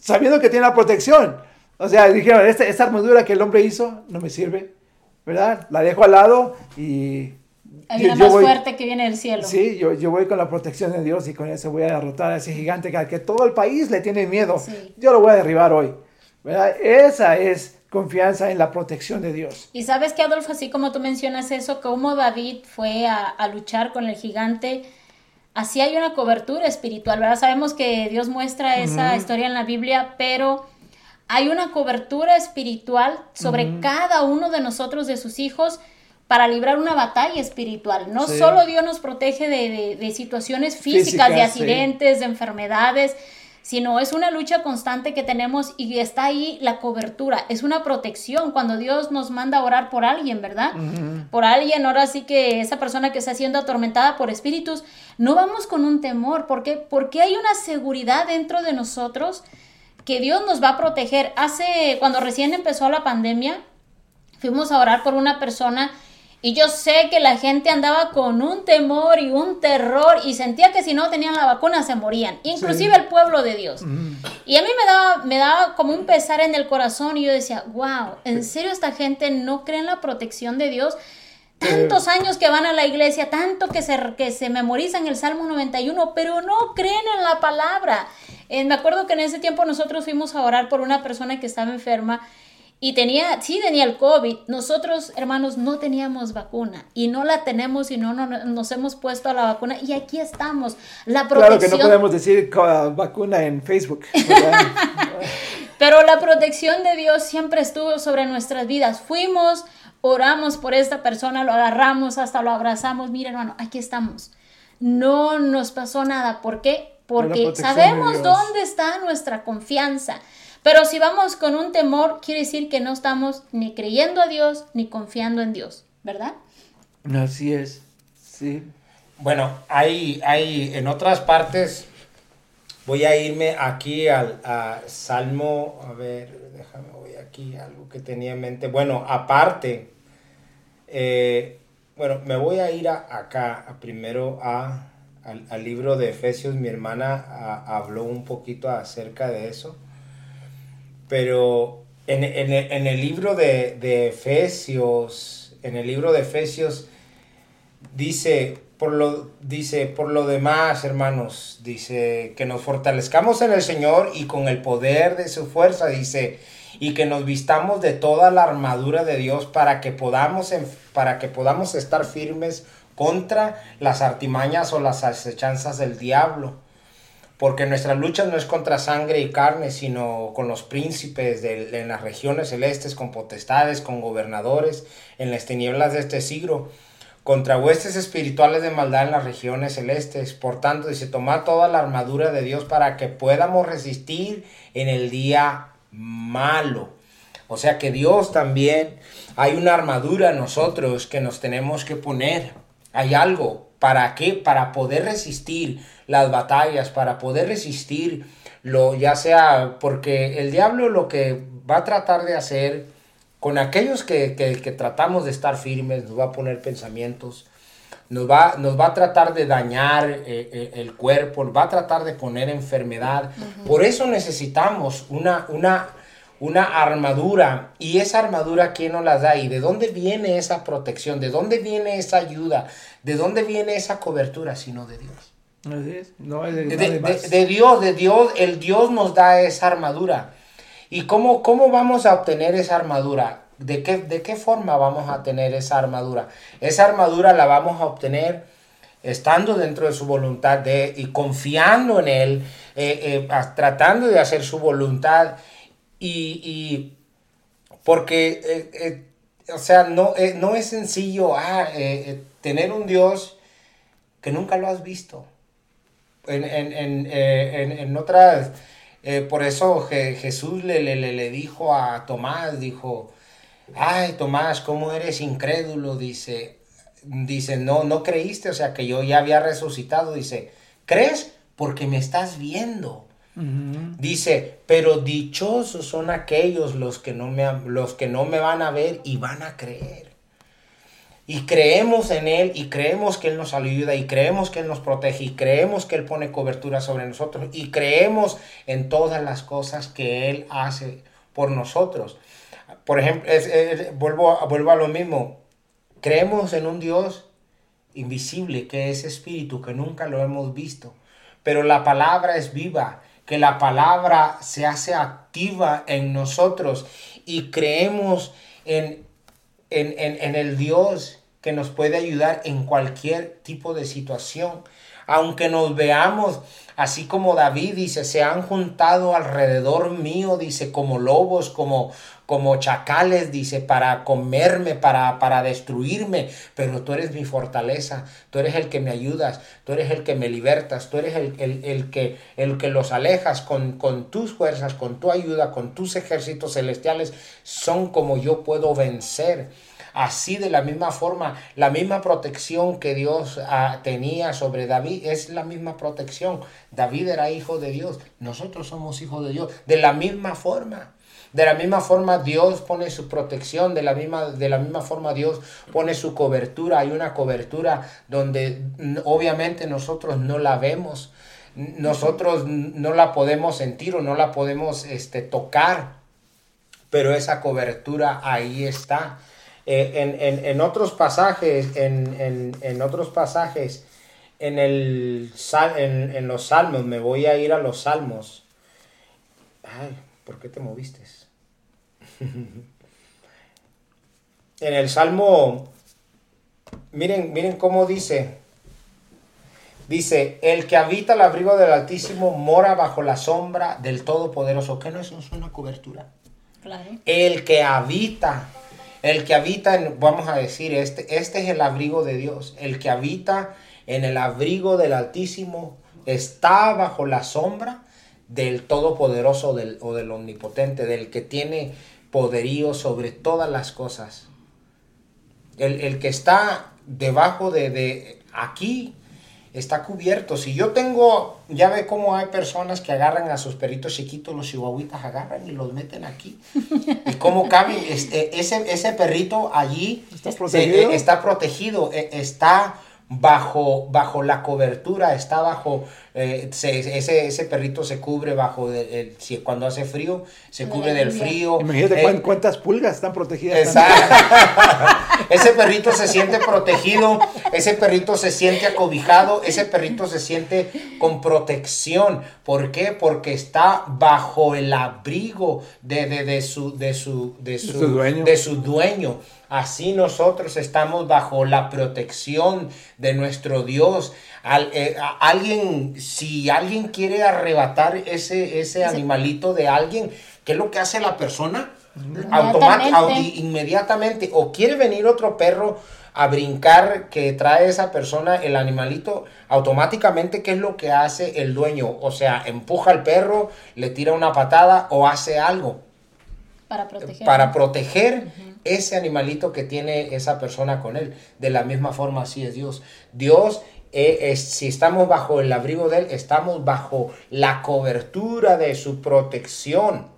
sabiendo que tiene la protección. O sea, dijeron, esta, esta armadura que el hombre hizo no me sirve, ¿verdad? La dejo al lado y hay una más fuerte que viene del cielo. Sí, yo, yo, voy con la protección de Dios y con eso voy a derrotar a ese gigante que, que todo el país le tiene miedo. Yo lo voy a derribar hoy. ¿verdad? Esa es confianza en la protección de Dios. Y sabes que Adolfo, así como tú mencionas eso, como David fue a, a luchar con el gigante, así hay una cobertura espiritual, ¿verdad? Sabemos que Dios muestra esa historia en la Biblia, pero hay una cobertura espiritual sobre cada uno de nosotros, de sus hijos, para librar una batalla espiritual. No solo Dios nos protege de, situaciones físicas, de accidentes, de enfermedades, sino es una lucha constante que tenemos y está ahí la cobertura, es una protección cuando Dios nos manda a orar por alguien, ¿verdad? Por alguien, ahora sí que esa persona que está siendo atormentada por espíritus, no vamos con un temor, ¿por qué? Porque hay una seguridad dentro de nosotros que Dios nos va a proteger. Hace, cuando recién empezó la pandemia, fuimos a orar por una persona y yo sé que la gente andaba con un temor y un terror y sentía que si no tenían la vacuna se morían, inclusive el pueblo de Dios. Y a mí me daba, me daba como un pesar en el corazón y yo decía, wow, ¿en serio esta gente no cree en la protección de Dios? Tantos años que van a la iglesia, tanto que se, que se memorizan el Salmo 91, pero no creen en la palabra. Eh, me acuerdo que en ese tiempo nosotros fuimos a orar por una persona que estaba enferma y tenía, sí tenía el COVID. Nosotros, hermanos, no teníamos vacuna y no la tenemos y no, nos hemos puesto a la vacuna y aquí estamos. La protección... Claro que no podemos decir vacuna en Facebook. Pero la protección de Dios siempre estuvo sobre nuestras vidas. Fuimos, oramos por esta persona, lo agarramos, hasta lo abrazamos. Mira, hermano, aquí estamos. No nos pasó nada. ¿Por qué? Porque sabemos dónde está nuestra confianza. Pero si vamos con un temor, quiere decir que no estamos ni creyendo a Dios ni confiando en Dios, ¿verdad? Así es, sí. Bueno, hay, hay en otras partes, voy a irme aquí al Salmo, a ver, déjame, voy aquí, algo que tenía en mente. Bueno, aparte, eh, bueno, me voy a ir acá, primero a, al, libro de Efesios, mi hermana habló un poquito acerca de eso. Pero en, el libro de, Efesios, en el libro de Efesios, dice por, lo, dice, por lo demás, hermanos, dice que nos fortalezcamos en el Señor y con el poder de su fuerza, dice, y que nos vistamos de toda la armadura de Dios para que podamos, para que podamos estar firmes contra las artimañas o las acechanzas del diablo porque nuestra lucha no es contra sangre y carne, sino con los príncipes de, en las regiones celestes, con potestades, con gobernadores, en las tinieblas de este siglo, contra huestes espirituales de maldad en las regiones celestes. Por tanto, dice, tomar toda la armadura de Dios para que podamos resistir en el día malo. O sea que Dios también, hay una armadura en nosotros que nos tenemos que poner. Hay algo. ¿Para qué? Para poder resistir las batallas, para poder resistir, lo, ya sea porque el diablo lo que va a tratar de hacer con aquellos que, tratamos de estar firmes, nos va a poner pensamientos, nos va, nos va a tratar de dañar eh, eh, el cuerpo, nos va a tratar de poner enfermedad. Por eso necesitamos una, una, una armadura. ¿Y esa armadura quién nos la da? ¿Y de dónde viene esa protección? ¿De dónde viene esa ayuda? ¿De dónde viene esa cobertura? Sino de Dios de, Dios, de Dios, el Dios nos da esa armadura. ¿Y cómo, cómo vamos a obtener esa armadura? ¿De qué, ¿De qué forma vamos a tener esa armadura? Esa armadura la vamos a obtener estando dentro de su voluntad de, y confiando en Él, eh, eh, tratando de hacer su voluntad. Y, porque, eh, o sea, no, no es sencillo ah, tener un Dios que nunca lo has visto en, en, en, eh, en otras, eh, por eso Jesús le, le, le, dijo a Tomás, dijo, ay Tomás, ¿cómo eres incrédulo? Dice, dice, no, no creíste, o sea que yo ya había resucitado, dice, ¿crees? Porque me estás viendo. Dice, pero dichosos son aquellos los que, no me, los que no me van a ver y van a creer y creemos en Él y creemos que Él nos ayuda y creemos que Él nos protege y creemos que Él pone cobertura sobre nosotros y creemos en todas las cosas que Él hace por nosotros. Por ejemplo, vuelvo, vuelvo a lo mismo, creemos en un Dios invisible que es espíritu, que nunca lo hemos visto, pero la palabra es viva, que la palabra se hace activa en nosotros y creemos en en, el Dios que nos puede ayudar en cualquier tipo de situación. Aunque nos veamos así como David dice, se han juntado alrededor mío, dice, como lobos, como, como chacales, dice, para comerme, para, para destruirme, pero tú eres mi fortaleza, tú eres el que me ayudas, tú eres el que me libertas, tú eres el, que, el que los alejas con, con tus fuerzas, con tu ayuda, con tus ejércitos celestiales, son como yo puedo vencer. Así de la misma forma, la misma protección que Dios ah, tenía sobre David es la misma protección. David era hijo de Dios, nosotros somos hijos de Dios. De la misma forma. De la misma forma Dios pone su protección, de la misma, de la misma forma Dios pone su cobertura. Hay una cobertura donde obviamente nosotros no la vemos, nosotros no la podemos sentir o no la podemos este, tocar, pero esa cobertura ahí está. Eh, en, otros pasajes, en, otros pasajes, en, el, en, los salmos, me voy a ir a los salmos. Ay, ¿por qué te moviste? en el Salmo, miren, miren cómo dice, dice, el que habita el abrigo del Altísimo mora bajo la sombra del Todopoderoso, que no es una cobertura. El que habita, el que habita, en, vamos a decir, este, este es el abrigo de Dios, el que habita en el abrigo del Altísimo está bajo la sombra del Todopoderoso del, o del Omnipotente, del que tiene poderío sobre todas las cosas. El, que está debajo de, de, aquí está cubierto. Si yo tengo, ya ve cómo hay personas que agarran a sus perritos chiquitos, los chihuahuitas agarran y los meten aquí. y cómo cabe, este, ese, ese perrito allí está protegido, está, protegido, e, está bajo, bajo la cobertura, está bajo, eh, ese, ese perrito se cubre bajo, de, si, cuando hace frío, se cubre del frío. Imagínate eh, cuántas pulgas están protegidas. Exacto. ese perrito se siente protegido, ese perrito se siente acobijado, ese perrito se siente con protección. ¿Por qué? Porque está bajo el abrigo de, de, de su, de, su, de, su, dueño. de su dueño. Así nosotros estamos bajo la protección de nuestro Dios. Eh, alguien, si alguien quiere arrebatar ese, ese animalito de alguien, ¿qué es lo que hace la persona? Inmediatamente. inmediatamente. O quiere venir otro perro a brincar que trae esa persona, el animalito, automáticamente, ¿qué es lo que hace el dueño? O sea, empuja al perro, le tira una patada o hace algo. Para proteger. Para proteger ese animalito que tiene esa persona con él. De la misma forma así es Dios. Dios, eh, es, si estamos bajo el abrigo de él, estamos bajo la cobertura de su protección.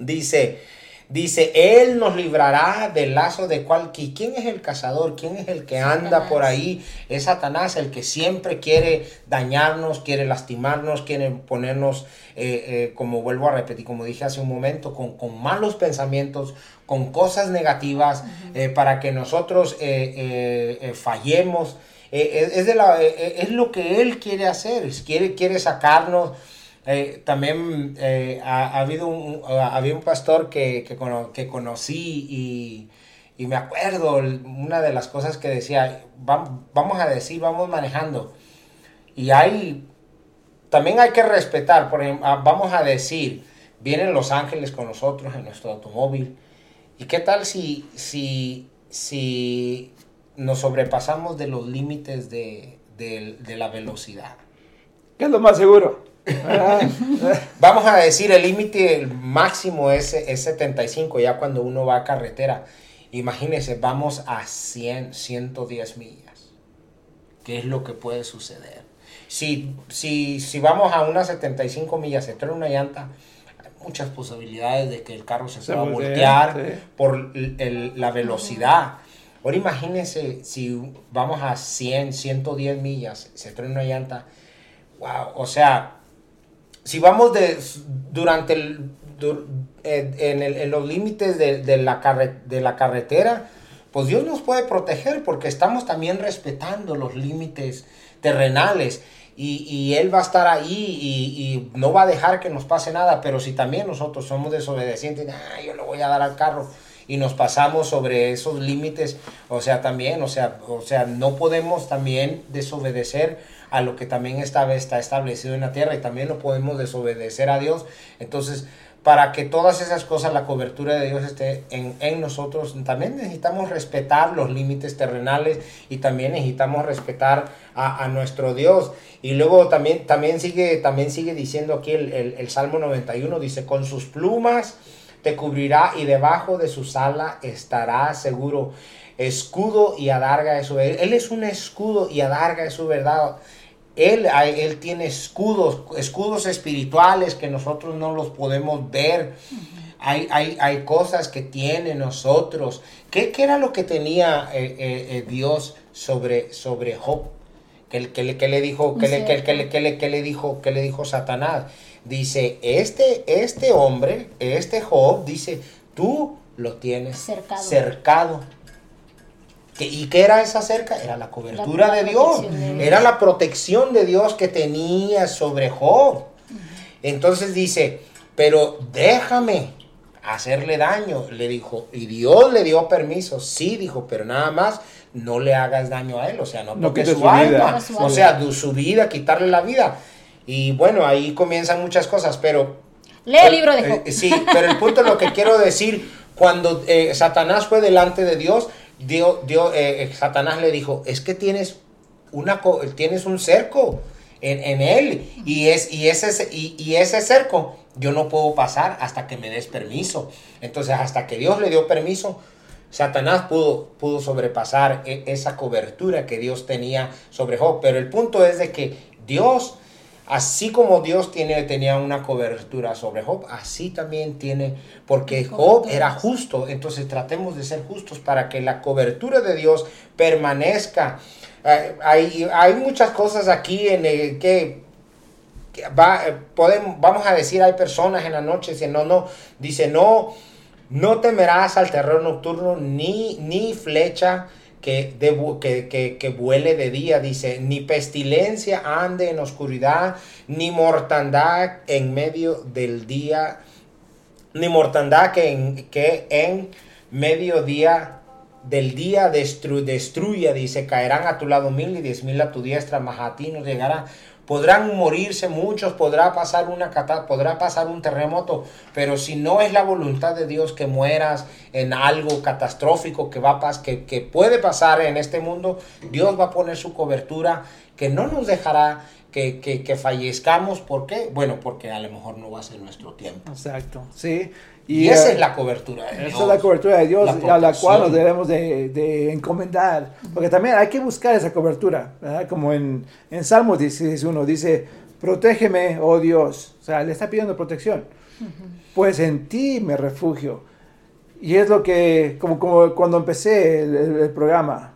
Dice, Dice, Él nos librará del lazo de cualquier... ¿Quién es el cazador? ¿Quién es el que anda por ahí? Es Satanás, el que siempre quiere dañarnos, quiere lastimarnos, quiere ponernos, eh, eh, como vuelvo a repetir, como dije hace un momento, con, malos pensamientos, con cosas negativas, eh, para que nosotros fallemos. es, de la, es lo que Él quiere hacer, quiere, quiere sacarnos eh, también eh, ha, habido un, había un pastor que, que, conocí y, y, me acuerdo una de las cosas que decía, vamos a decir, vamos manejando. Y hay, también hay que respetar, por ejemplo, ah, vamos a decir, vienen los ángeles con nosotros en nuestro automóvil. ¿Y qué tal si, si, si nos sobrepasamos de los límites de, de la velocidad? ¿Qué es lo más seguro? Vamos a decir, el límite máximo es, es 75, ya cuando uno va a carretera. Imagínense, vamos a 100, 110 millas. ¿Qué es lo que puede suceder? Si, si, si vamos a unas 75 millas, se trae una llanta, hay muchas posibilidades de que el carro se, pueda voltear por la velocidad. Ahora imagínense si vamos a 100, 110 millas, se trae una llanta. Wow, o sea, si vamos de, durante el, en, los límites de, la de la carretera, pues Dios nos puede proteger porque estamos también respetando los límites terrenales. Y, Él va a estar ahí y, no va a dejar que nos pase nada. Pero si también nosotros somos desobedientes, ah, yo le voy a dar al carro y nos pasamos sobre esos límites, o sea, también, o sea, o sea, no podemos también desobedecer a lo que también está, está establecido en la tierra y también no podemos desobedecer a Dios. Entonces, para que todas esas cosas, la cobertura de Dios esté en, nosotros, también necesitamos respetar los límites terrenales y también necesitamos respetar a, nuestro Dios. Y luego también, también, sigue, también sigue diciendo aquí el, el, Salmo 91, dice, con sus plumas te cubrirá y debajo de su sala estará seguro. Escudo y adarga eso. Él, él es un escudo y adarga es su verdad. Él, él tiene escudos, escudos espirituales que nosotros no los podemos ver. Hay, hay, hay, cosas que tiene nosotros. ¿Qué, qué era lo que tenía eh, eh, eh, Dios sobre, sobre Job? ¿Qué, que le, dijo, que le, dijo, le dijo Satanás? Dice, este, este hombre, este Job, dice, tú lo tienes cercado ¿Y qué era esa cerca? Era la cobertura de, Dios. Era la protección de Dios que tenía sobre Job. Entonces dice, pero déjame hacerle daño. Le dijo, y Dios le dio permiso, sí, dijo, pero nada más no le hagas daño a él, o sea, no toque su, alma, o sea, su vida, quitarle la vida. Y bueno, ahí comienzan muchas cosas, pero... Lee el libro de Job. Eh, sí, pero el punto lo que quiero decir, cuando eh, Satanás fue delante de Dios, Dios, Dios eh, Satanás le dijo, es que tienes, una, tienes un cerco en, en él y, es, y, ese, y, y ese cerco yo no puedo pasar hasta que me des permiso. Entonces, hasta que Dios le dio permiso, Satanás pudo, pudo sobrepasar e, esa cobertura que Dios tenía sobre Job. Pero el punto es de que Dios, así como Dios tiene, tenía una cobertura sobre Job, así también tiene, porque Job era justo. Entonces tratemos de ser justos para que la cobertura de Dios permanezca. Eh, hay, hay muchas cosas aquí en el que va, eh, podemos, vamos a decir, hay personas en la noche, dice, no, no, dice, no, no temerás al terror nocturno, ni, ni flecha que, que, que, que, vuele de día, dice, ni pestilencia ande en oscuridad, ni mortandad en medio del día, ni mortandad que en, que en del día destruya, dice, caerán a tu lado mil y diez mil a tu diestra, mas a ti no llegará podrán morirse muchos, podrá pasar una podrá pasar un terremoto, pero si no es la voluntad de Dios que mueras en algo catastrófico que va a que, que puede pasar en este mundo, Dios va a poner su cobertura que no nos dejará que, que, que, fallezcamos. ¿Por qué? Bueno, porque a lo mejor no va a ser nuestro tiempo. Exacto, sí. Y, esa es la cobertura de Dios. Esa es la cobertura de Dios a la cual nos debemos de, de, encomendar. Porque también hay que buscar esa cobertura. Como en, en Salmos dice uno, dice, protégeme, oh Dios. O sea, le está pidiendo protección. Pues en ti me refugio. Y es lo que, como, como cuando empecé el, programa,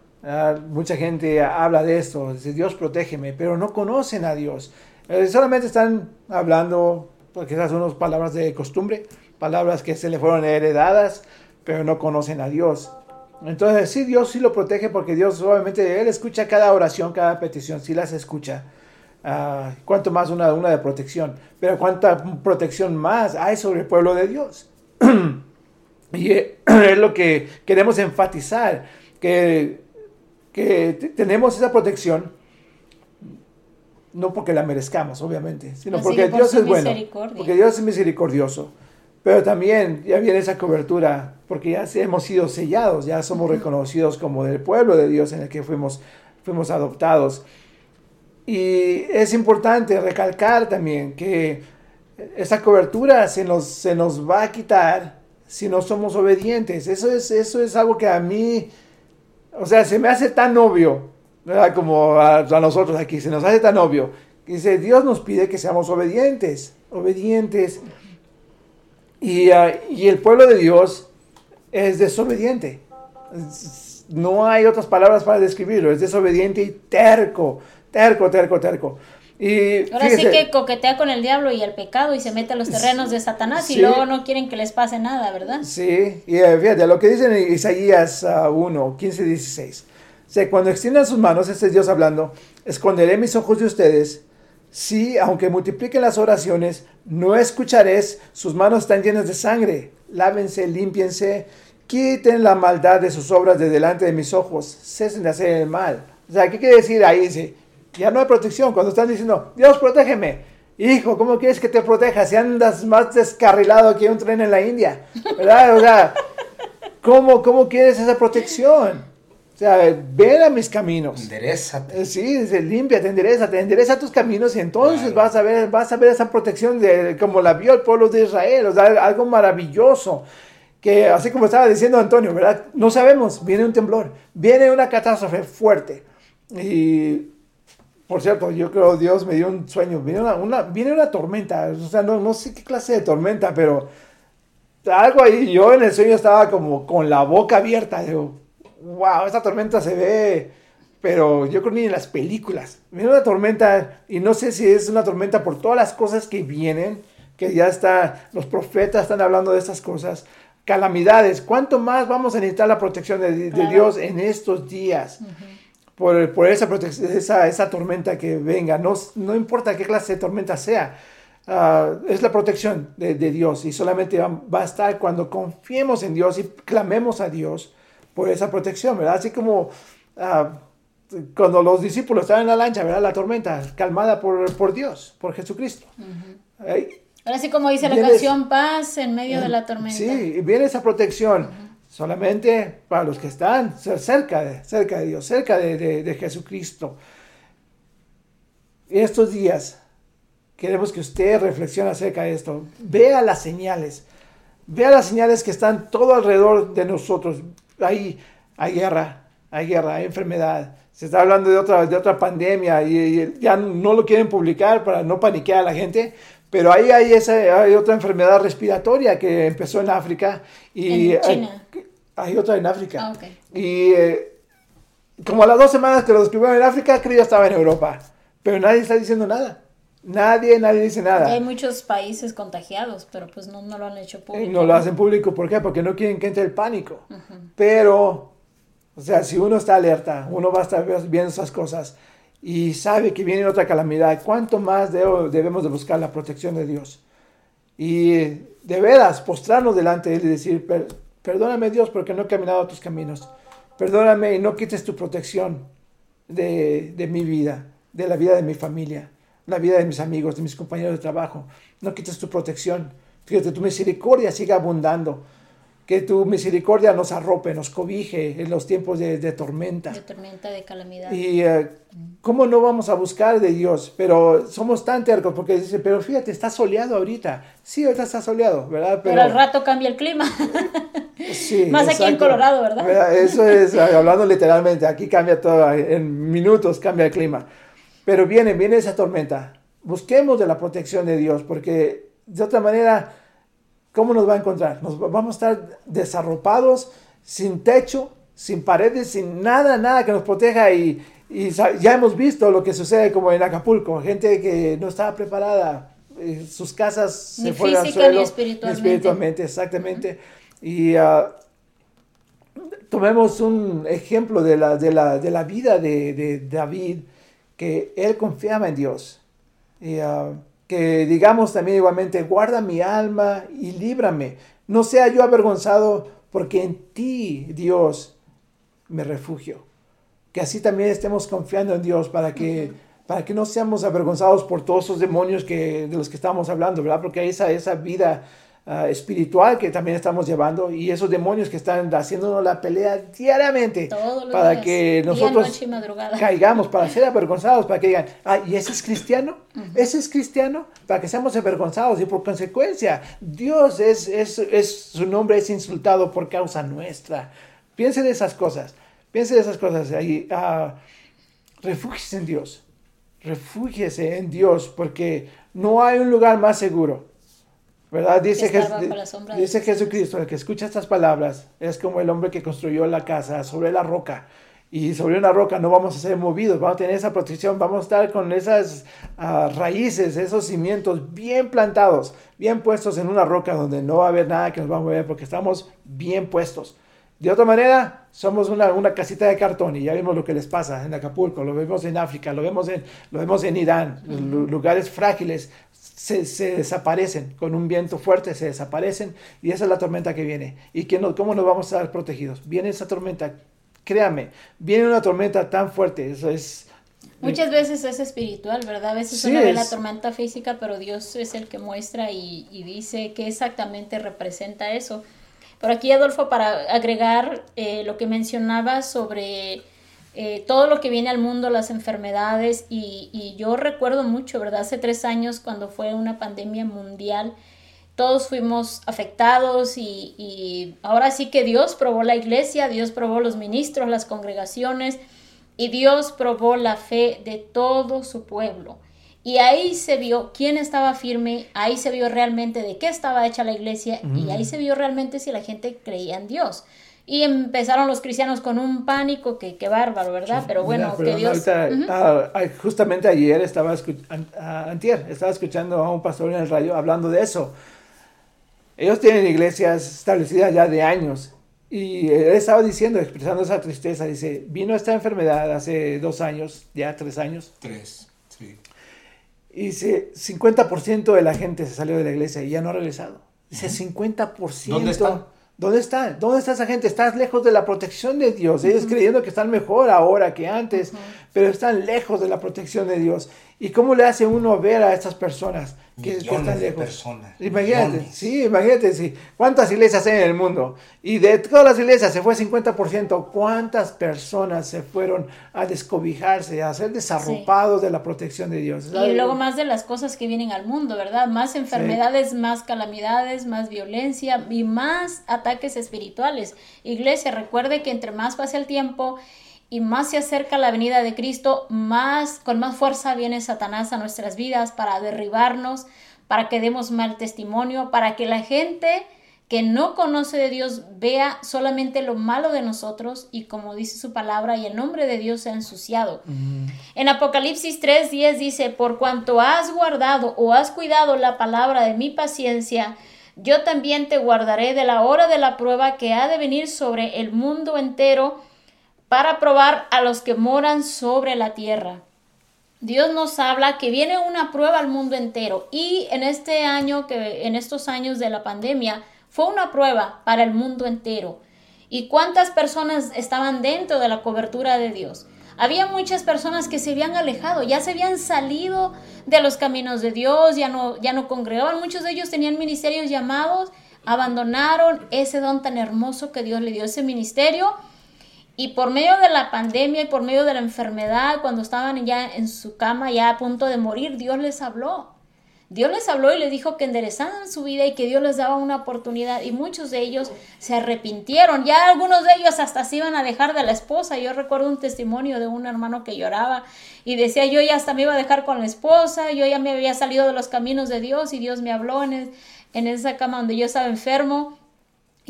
mucha gente habla de esto, dice, Dios protégeme, pero no conocen a Dios. Eh, solamente están hablando, porque esas son unas palabras de costumbre, palabras que se le fueron heredadas, pero no conocen a Dios. Entonces, sí, Dios sí lo protege porque Dios obviamente, Él escucha cada oración, cada petición, sí las escucha. Uh, cuanto más una, una de protección, pero cuánta protección más hay sobre el pueblo de Dios. y es lo que queremos enfatizar, que, que tenemos esa protección, no porque la merezcamos, obviamente, sino porque Dios es bueno, porque Dios es misericordioso. Pero también ya viene esa cobertura, porque ya hemos sido sellados, ya somos reconocidos como del pueblo de Dios en el que fuimos, fuimos adoptados. Y es importante recalcar también que esa cobertura se nos, se nos va a quitar si no somos obedientes. Eso es, eso es algo que a mí, o sea, se me hace tan obvio, ¿verdad? como a, a nosotros aquí, se nos hace tan obvio. Dice, Dios nos pide que seamos obedientes, obedientes y, ah, y el pueblo de Dios es desobediente. No hay otras palabras para describirlo. Es desobediente y terco, terco, terco, terco. Y Ahora sí que coquetea con el diablo y el pecado y se mete a los terrenos de Satanás y luego no quieren que les pase nada, ¿verdad? Sí, y eh, fíjate, lo que dice en Isaías 1, 15, 16. O cuando extiendan sus manos, este es Dios hablando, esconderé mis ojos de ustedes Sí, aunque multipliquen las oraciones, no escucharéis, sus manos están llenas de sangre. Lávense, límpiense, quiten la maldad de sus obras de delante de mis ojos, cesen de hacer el mal. O sea, ¿qué quiere decir ahí? Ya no hay protección. Cuando están diciendo, Dios, protégeme. Hijo, ¿cómo quieres que te proteja si andas más descarrilado que un tren en la India? ¿Verdad? O sea, ¿cómo, cómo quieres esa protección? O sea, ven a mis caminos. Enderezate. Sí, dice, límpiate, enderezate, endereza tus caminos y entonces vas a ver, vas a ver esa protección de como la vio el pueblo de Israel, o sea, algo maravilloso. Que así como estaba diciendo Antonio, ¿verdad? No sabemos, viene un temblor, viene una catástrofe fuerte. Y por cierto, yo creo Dios me dio un sueño, viene una, viene una tormenta, o sea, no, no sé qué clase de tormenta, pero algo ahí, yo en el sueño estaba como con la boca abierta, digo, wow, esta tormenta se ve, pero yo creo ni en las películas. Viene una tormenta y no sé si es una tormenta por todas las cosas que vienen, que ya está, los profetas están hablando de estas cosas. Calamidades, ¿cuánto más vamos a necesitar la protección de, Dios en estos días? por, esa, esa, esa, tormenta que venga, no, no importa qué clase de tormenta sea. ah, es la protección de, Dios y solamente va, a estar cuando confiemos en Dios y clamemos a Dios por esa protección, ¿verdad? Así como ah, cuando los discípulos estaban en la lancha, ¿verdad? La tormenta, calmada por, por Dios, por Jesucristo. Ahora sí como dice la canción, paz en medio de la tormenta. Sí, viene esa protección solamente para los que están cerca de, cerca de Dios, cerca de, de, de Jesucristo. Estos días queremos que usted reflexione acerca de esto. Vea las señales. Vea las señales que están todo alrededor de nosotros. Hay, hay guerra, hay guerra, hay enfermedad. Se está hablando de otra, de otra pandemia y, ya no lo quieren publicar para no paniquear a la gente, pero ahí hay, esa, hay otra enfermedad respiratoria que empezó en África. Y en China. Hay, otra en África. Ah, y eh, como a las dos semanas que lo describieron en África, creo que estaba en Europa. Pero nadie está diciendo nada. Nadie, nadie dice nada. hay muchos países contagiados, pero pues no, no, lo han hecho público. No lo hacen público, ¿por qué? Porque no quieren que entre el pánico. Pero, o sea, si uno está alerta, uno va a estar viendo esas cosas y sabe que viene otra calamidad, ¿cuánto más debemos de buscar la protección de Dios? Y de veras, postrarnos delante de Él y decir, perdóname Dios porque no he caminado tus caminos. Perdóname y no quites tu protección de, de mi vida, de la vida de mi familia, la vida de mis amigos, de mis compañeros de trabajo. No quites tu protección. Fíjate, tu misericordia siga abundando que tu misericordia nos arrope, nos cobije en los tiempos de, tormenta. De tormenta, de calamidad. Y eh, cómo no vamos a buscar de Dios, pero somos tan tercos porque dice, pero fíjate, está soleado ahorita. Sí, ahorita está soleado, ¿verdad? Pero, al rato cambia el clima. sí, Más aquí en Colorado, ¿verdad? Eso es, hablando literalmente, aquí cambia todo, en minutos cambia el clima. Pero viene, viene esa tormenta. Busquemos de la protección de Dios porque de otra manera ¿cómo nos va a encontrar? Nos vamos a estar desarropados, sin techo, sin paredes, sin nada, nada que nos proteja y, ya hemos visto lo que sucede como en Acapulco, gente que no estaba preparada, eh, sus casas se fueron al suelo, ni espiritualmente. espiritualmente exactamente. Y uh, tomemos un ejemplo de la, de la, de la vida de, de, David, que él confiaba en Dios. Y, uh, que digamos también igualmente, guarda mi alma y líbrame. No sea yo avergonzado, porque en ti, Dios, me refugio. Que así también estemos confiando en Dios para que, para que no seamos avergonzados por todos esos demonios que, de los que estamos hablando, ¿verdad? Porque esa, esa vida Ah, espiritual que también estamos llevando y esos demonios que están haciéndonos la pelea diariamente para que nosotros caigamos, para ser avergonzados, para que digan, ah, ¿y ese es cristiano? ¿Ese es cristiano? Para que seamos avergonzados y por consecuencia Dios es, es, es su nombre es insultado por causa nuestra. Piense de esas cosas, piense de esas cosas ahí. Uh, refúgiese en Dios, refúgiese en Dios porque no hay un lugar más seguro ¿Verdad? Dice, dice Jesucristo, el que escucha estas palabras es como el hombre que construyó la casa sobre la roca. Y sobre una roca no vamos a ser movidos, vamos a tener esa protección, vamos a estar con esas ah, raíces, esos cimientos bien plantados, bien puestos en una roca donde no va a haber nada que nos va a mover porque estamos bien puestos. De otra manera, somos una, una, casita de cartón y ya vimos lo que les pasa en Acapulco, lo vemos en África, lo vemos en, lo vemos en Irán, lugares frágiles se, se, desaparecen, con un viento fuerte se desaparecen y esa es la tormenta que viene. ¿Y que no, cómo nos vamos a estar protegidos? Viene esa tormenta, créame, viene una tormenta tan fuerte, eso es... Muchas veces es espiritual, ¿verdad? A veces uno ve la tormenta física, pero Dios es el que muestra y, y dice qué exactamente representa eso. Por aquí, Adolfo, para agregar eh, lo que mencionaba sobre eh, todo lo que viene al mundo, las enfermedades, y, yo recuerdo mucho, ¿verdad? Hace tres años, cuando fue una pandemia mundial, todos fuimos afectados y, y ahora sí que Dios probó la iglesia, Dios probó los ministros, las congregaciones, y Dios probó la fe de todo su pueblo. Y ahí se vio quién estaba firme, ahí se vio realmente de qué estaba hecha la iglesia y ahí se vio realmente si la gente creía en Dios. Y empezaron los cristianos con un pánico que, qué bárbaro, ¿verdad? Pero bueno, que Dios... Ah, justamente ayer estaba, antier, estaba escuchando a un pastor en el radio hablando de eso. Ellos tienen iglesias establecidas ya de años y él estaba diciendo, expresando esa tristeza, dice, vino esta enfermedad hace dos años, ya tres años. Tres, sí Y dice, 50% de la gente se salió de la iglesia y ya no ha regresado. Dice, 50%. ¿Dónde están? ¿Dónde está? ¿Dónde está esa gente? Estás lejos de la protección de Dios. Ellos creyendo que están mejor ahora que antes, pero están lejos de la protección de Dios. ¿Y cómo le hace uno ver a estas personas que, están lejos? De personas. Imagínate, sí, imagínate, sí. ¿Cuántas iglesias hay en el mundo? Y de todas las iglesias se fue 50%. ¿Cuántas personas se fueron a descobijarse, a ser desarropados de la protección de Dios? Y luego más de las cosas que vienen al mundo, ¿verdad? Más enfermedades, más calamidades, más violencia y más ataques espirituales. Iglesia, recuerde que entre más pase el tiempo, y más se acerca la venida de Cristo, más con más fuerza viene Satanás a nuestras vidas para derribarnos, para que demos mal testimonio, para que la gente que no conoce de Dios vea solamente lo malo de nosotros y como dice su palabra y el nombre de Dios sea ensuciado. En Apocalipsis 3:10 dice, por cuanto has guardado o has cuidado la palabra de mi paciencia, yo también te guardaré de la hora de la prueba que ha de venir sobre el mundo entero para probar a los que moran sobre la tierra. Dios nos habla que viene una prueba al mundo entero y en este año que en estos años de la pandemia fue una prueba para el mundo entero. ¿Y cuántas personas estaban dentro de la cobertura de Dios? Había muchas personas que se habían alejado, ya se habían salido de los caminos de Dios, ya no ya no congregaban, muchos de ellos tenían ministerios llamados, abandonaron ese don tan hermoso que Dios le dio ese ministerio y por medio de la pandemia y por medio de la enfermedad, cuando estaban ya en su cama, ya a punto de morir, Dios les habló. Dios les habló y les dijo que enderezaran su vida y que Dios les daba una oportunidad y muchos de ellos se arrepintieron. Ya algunos de ellos hasta se iban a dejar de la esposa. Yo recuerdo un testimonio de un hermano que lloraba y decía, yo ya hasta me iba a dejar con la esposa, yo ya me había salido de los caminos de Dios y Dios me habló en, en esa cama donde yo estaba enfermo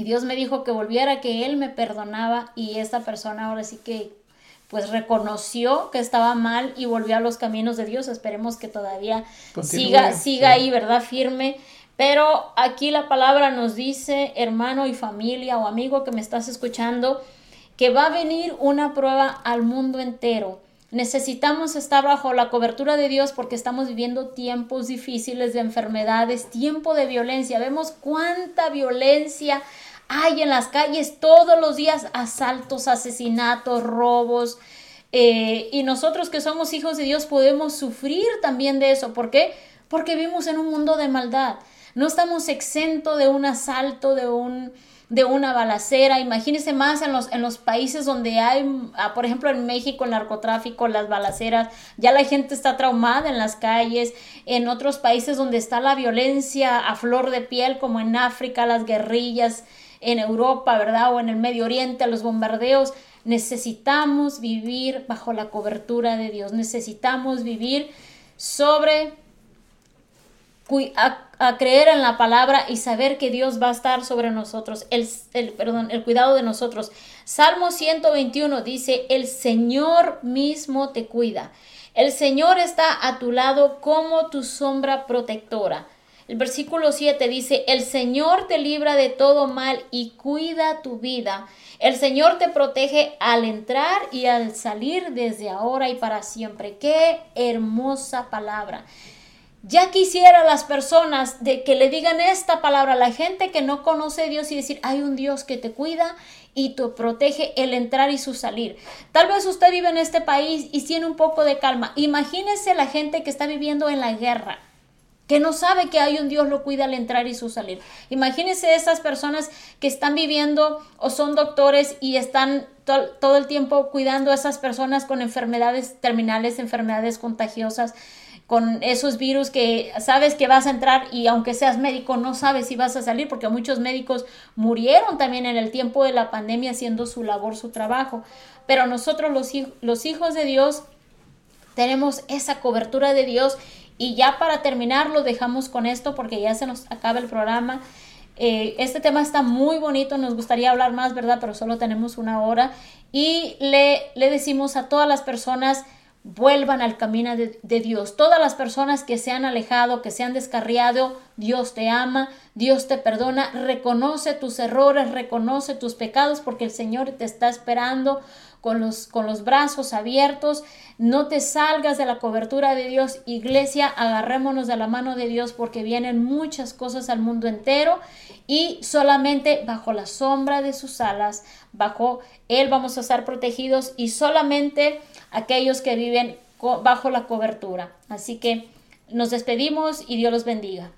y Dios me dijo que volviera, que Él me perdonaba y esta persona ahora sí que pues reconoció que estaba mal y volvió a los caminos de Dios. Esperemos que todavía siga, siga ahí, ¿verdad? Firme. Pero aquí la palabra nos dice, hermano y familia o amigo que me estás escuchando, que va a venir una prueba al mundo entero. Necesitamos estar bajo la cobertura de Dios porque estamos viviendo tiempos difíciles de enfermedades, tiempo de violencia. Vemos cuánta violencia hay en las calles todos los días asaltos, asesinatos, robos. Eh, y nosotros que somos hijos de Dios podemos sufrir también de eso. ¿Por qué? Porque vivimos en un mundo de maldad. No estamos exentos de un asalto, de un de una balacera. Imagínense más en los, en los países donde hay, ah, por ejemplo, en México, el narcotráfico, las balaceras, ya la gente está traumada en las calles. En otros países donde está la violencia a flor de piel, como en África, las guerrillas, en Europa, ¿verdad? O en el Medio Oriente, los bombardeos. Necesitamos vivir bajo la cobertura de Dios. Necesitamos vivir sobre a, creer en la palabra y saber que Dios va a estar sobre nosotros, el, el, perdón, el cuidado de nosotros. Salmo 121 dice, el Señor mismo te cuida. El Señor está a tu lado como tu sombra protectora. El versículo 7 dice, el Señor te libra de todo mal y cuida tu vida. El Señor te protege al entrar y al salir desde ahora y para siempre. Qué hermosa palabra. Ya quisiera las personas de que le digan esta palabra a la gente que no conoce a Dios y decir, hay un Dios que te cuida y te protege el entrar y su salir. Tal vez usted vive en este país y tiene un poco de calma. Imagínese la gente que está viviendo en la guerra que no sabe que hay un Dios lo cuida al entrar y su salir. Imagínense esas personas que están viviendo o son doctores y están todo el tiempo cuidando a esas personas con enfermedades terminales, enfermedades contagiosas, con esos virus que sabes que vas a entrar y aunque seas médico no sabes si vas a salir porque muchos médicos murieron también en el tiempo de la pandemia haciendo su labor, su trabajo. Pero nosotros los, los hijos de Dios tenemos esa cobertura de Dios y ya para terminar lo dejamos con esto porque ya se nos acaba el programa. Eh, este tema está muy bonito, nos gustaría hablar más, ¿verdad? Pero solo tenemos una hora. Y le, le decimos a todas las personas, vuelvan al camino de, de, Dios. Todas las personas que se han alejado, que se han descarriado, Dios te ama, Dios te perdona, reconoce tus errores, reconoce tus pecados, porque el Señor te está esperando con los, con los brazos abiertos. No te salgas de la cobertura de Dios. Iglesia, agarrémonos de la mano de Dios porque vienen muchas cosas al mundo entero y solamente bajo la sombra de sus alas, bajo Él vamos a estar protegidos y solamente aquellos que viven bajo la cobertura. Así que nos despedimos y Dios los bendiga.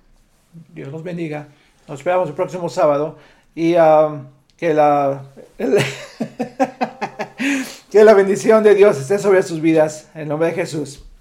Dios los bendiga. Nos esperamos el próximo sábado y um, que la que la bendición de Dios esté sobre sus vidas en nombre de Jesús.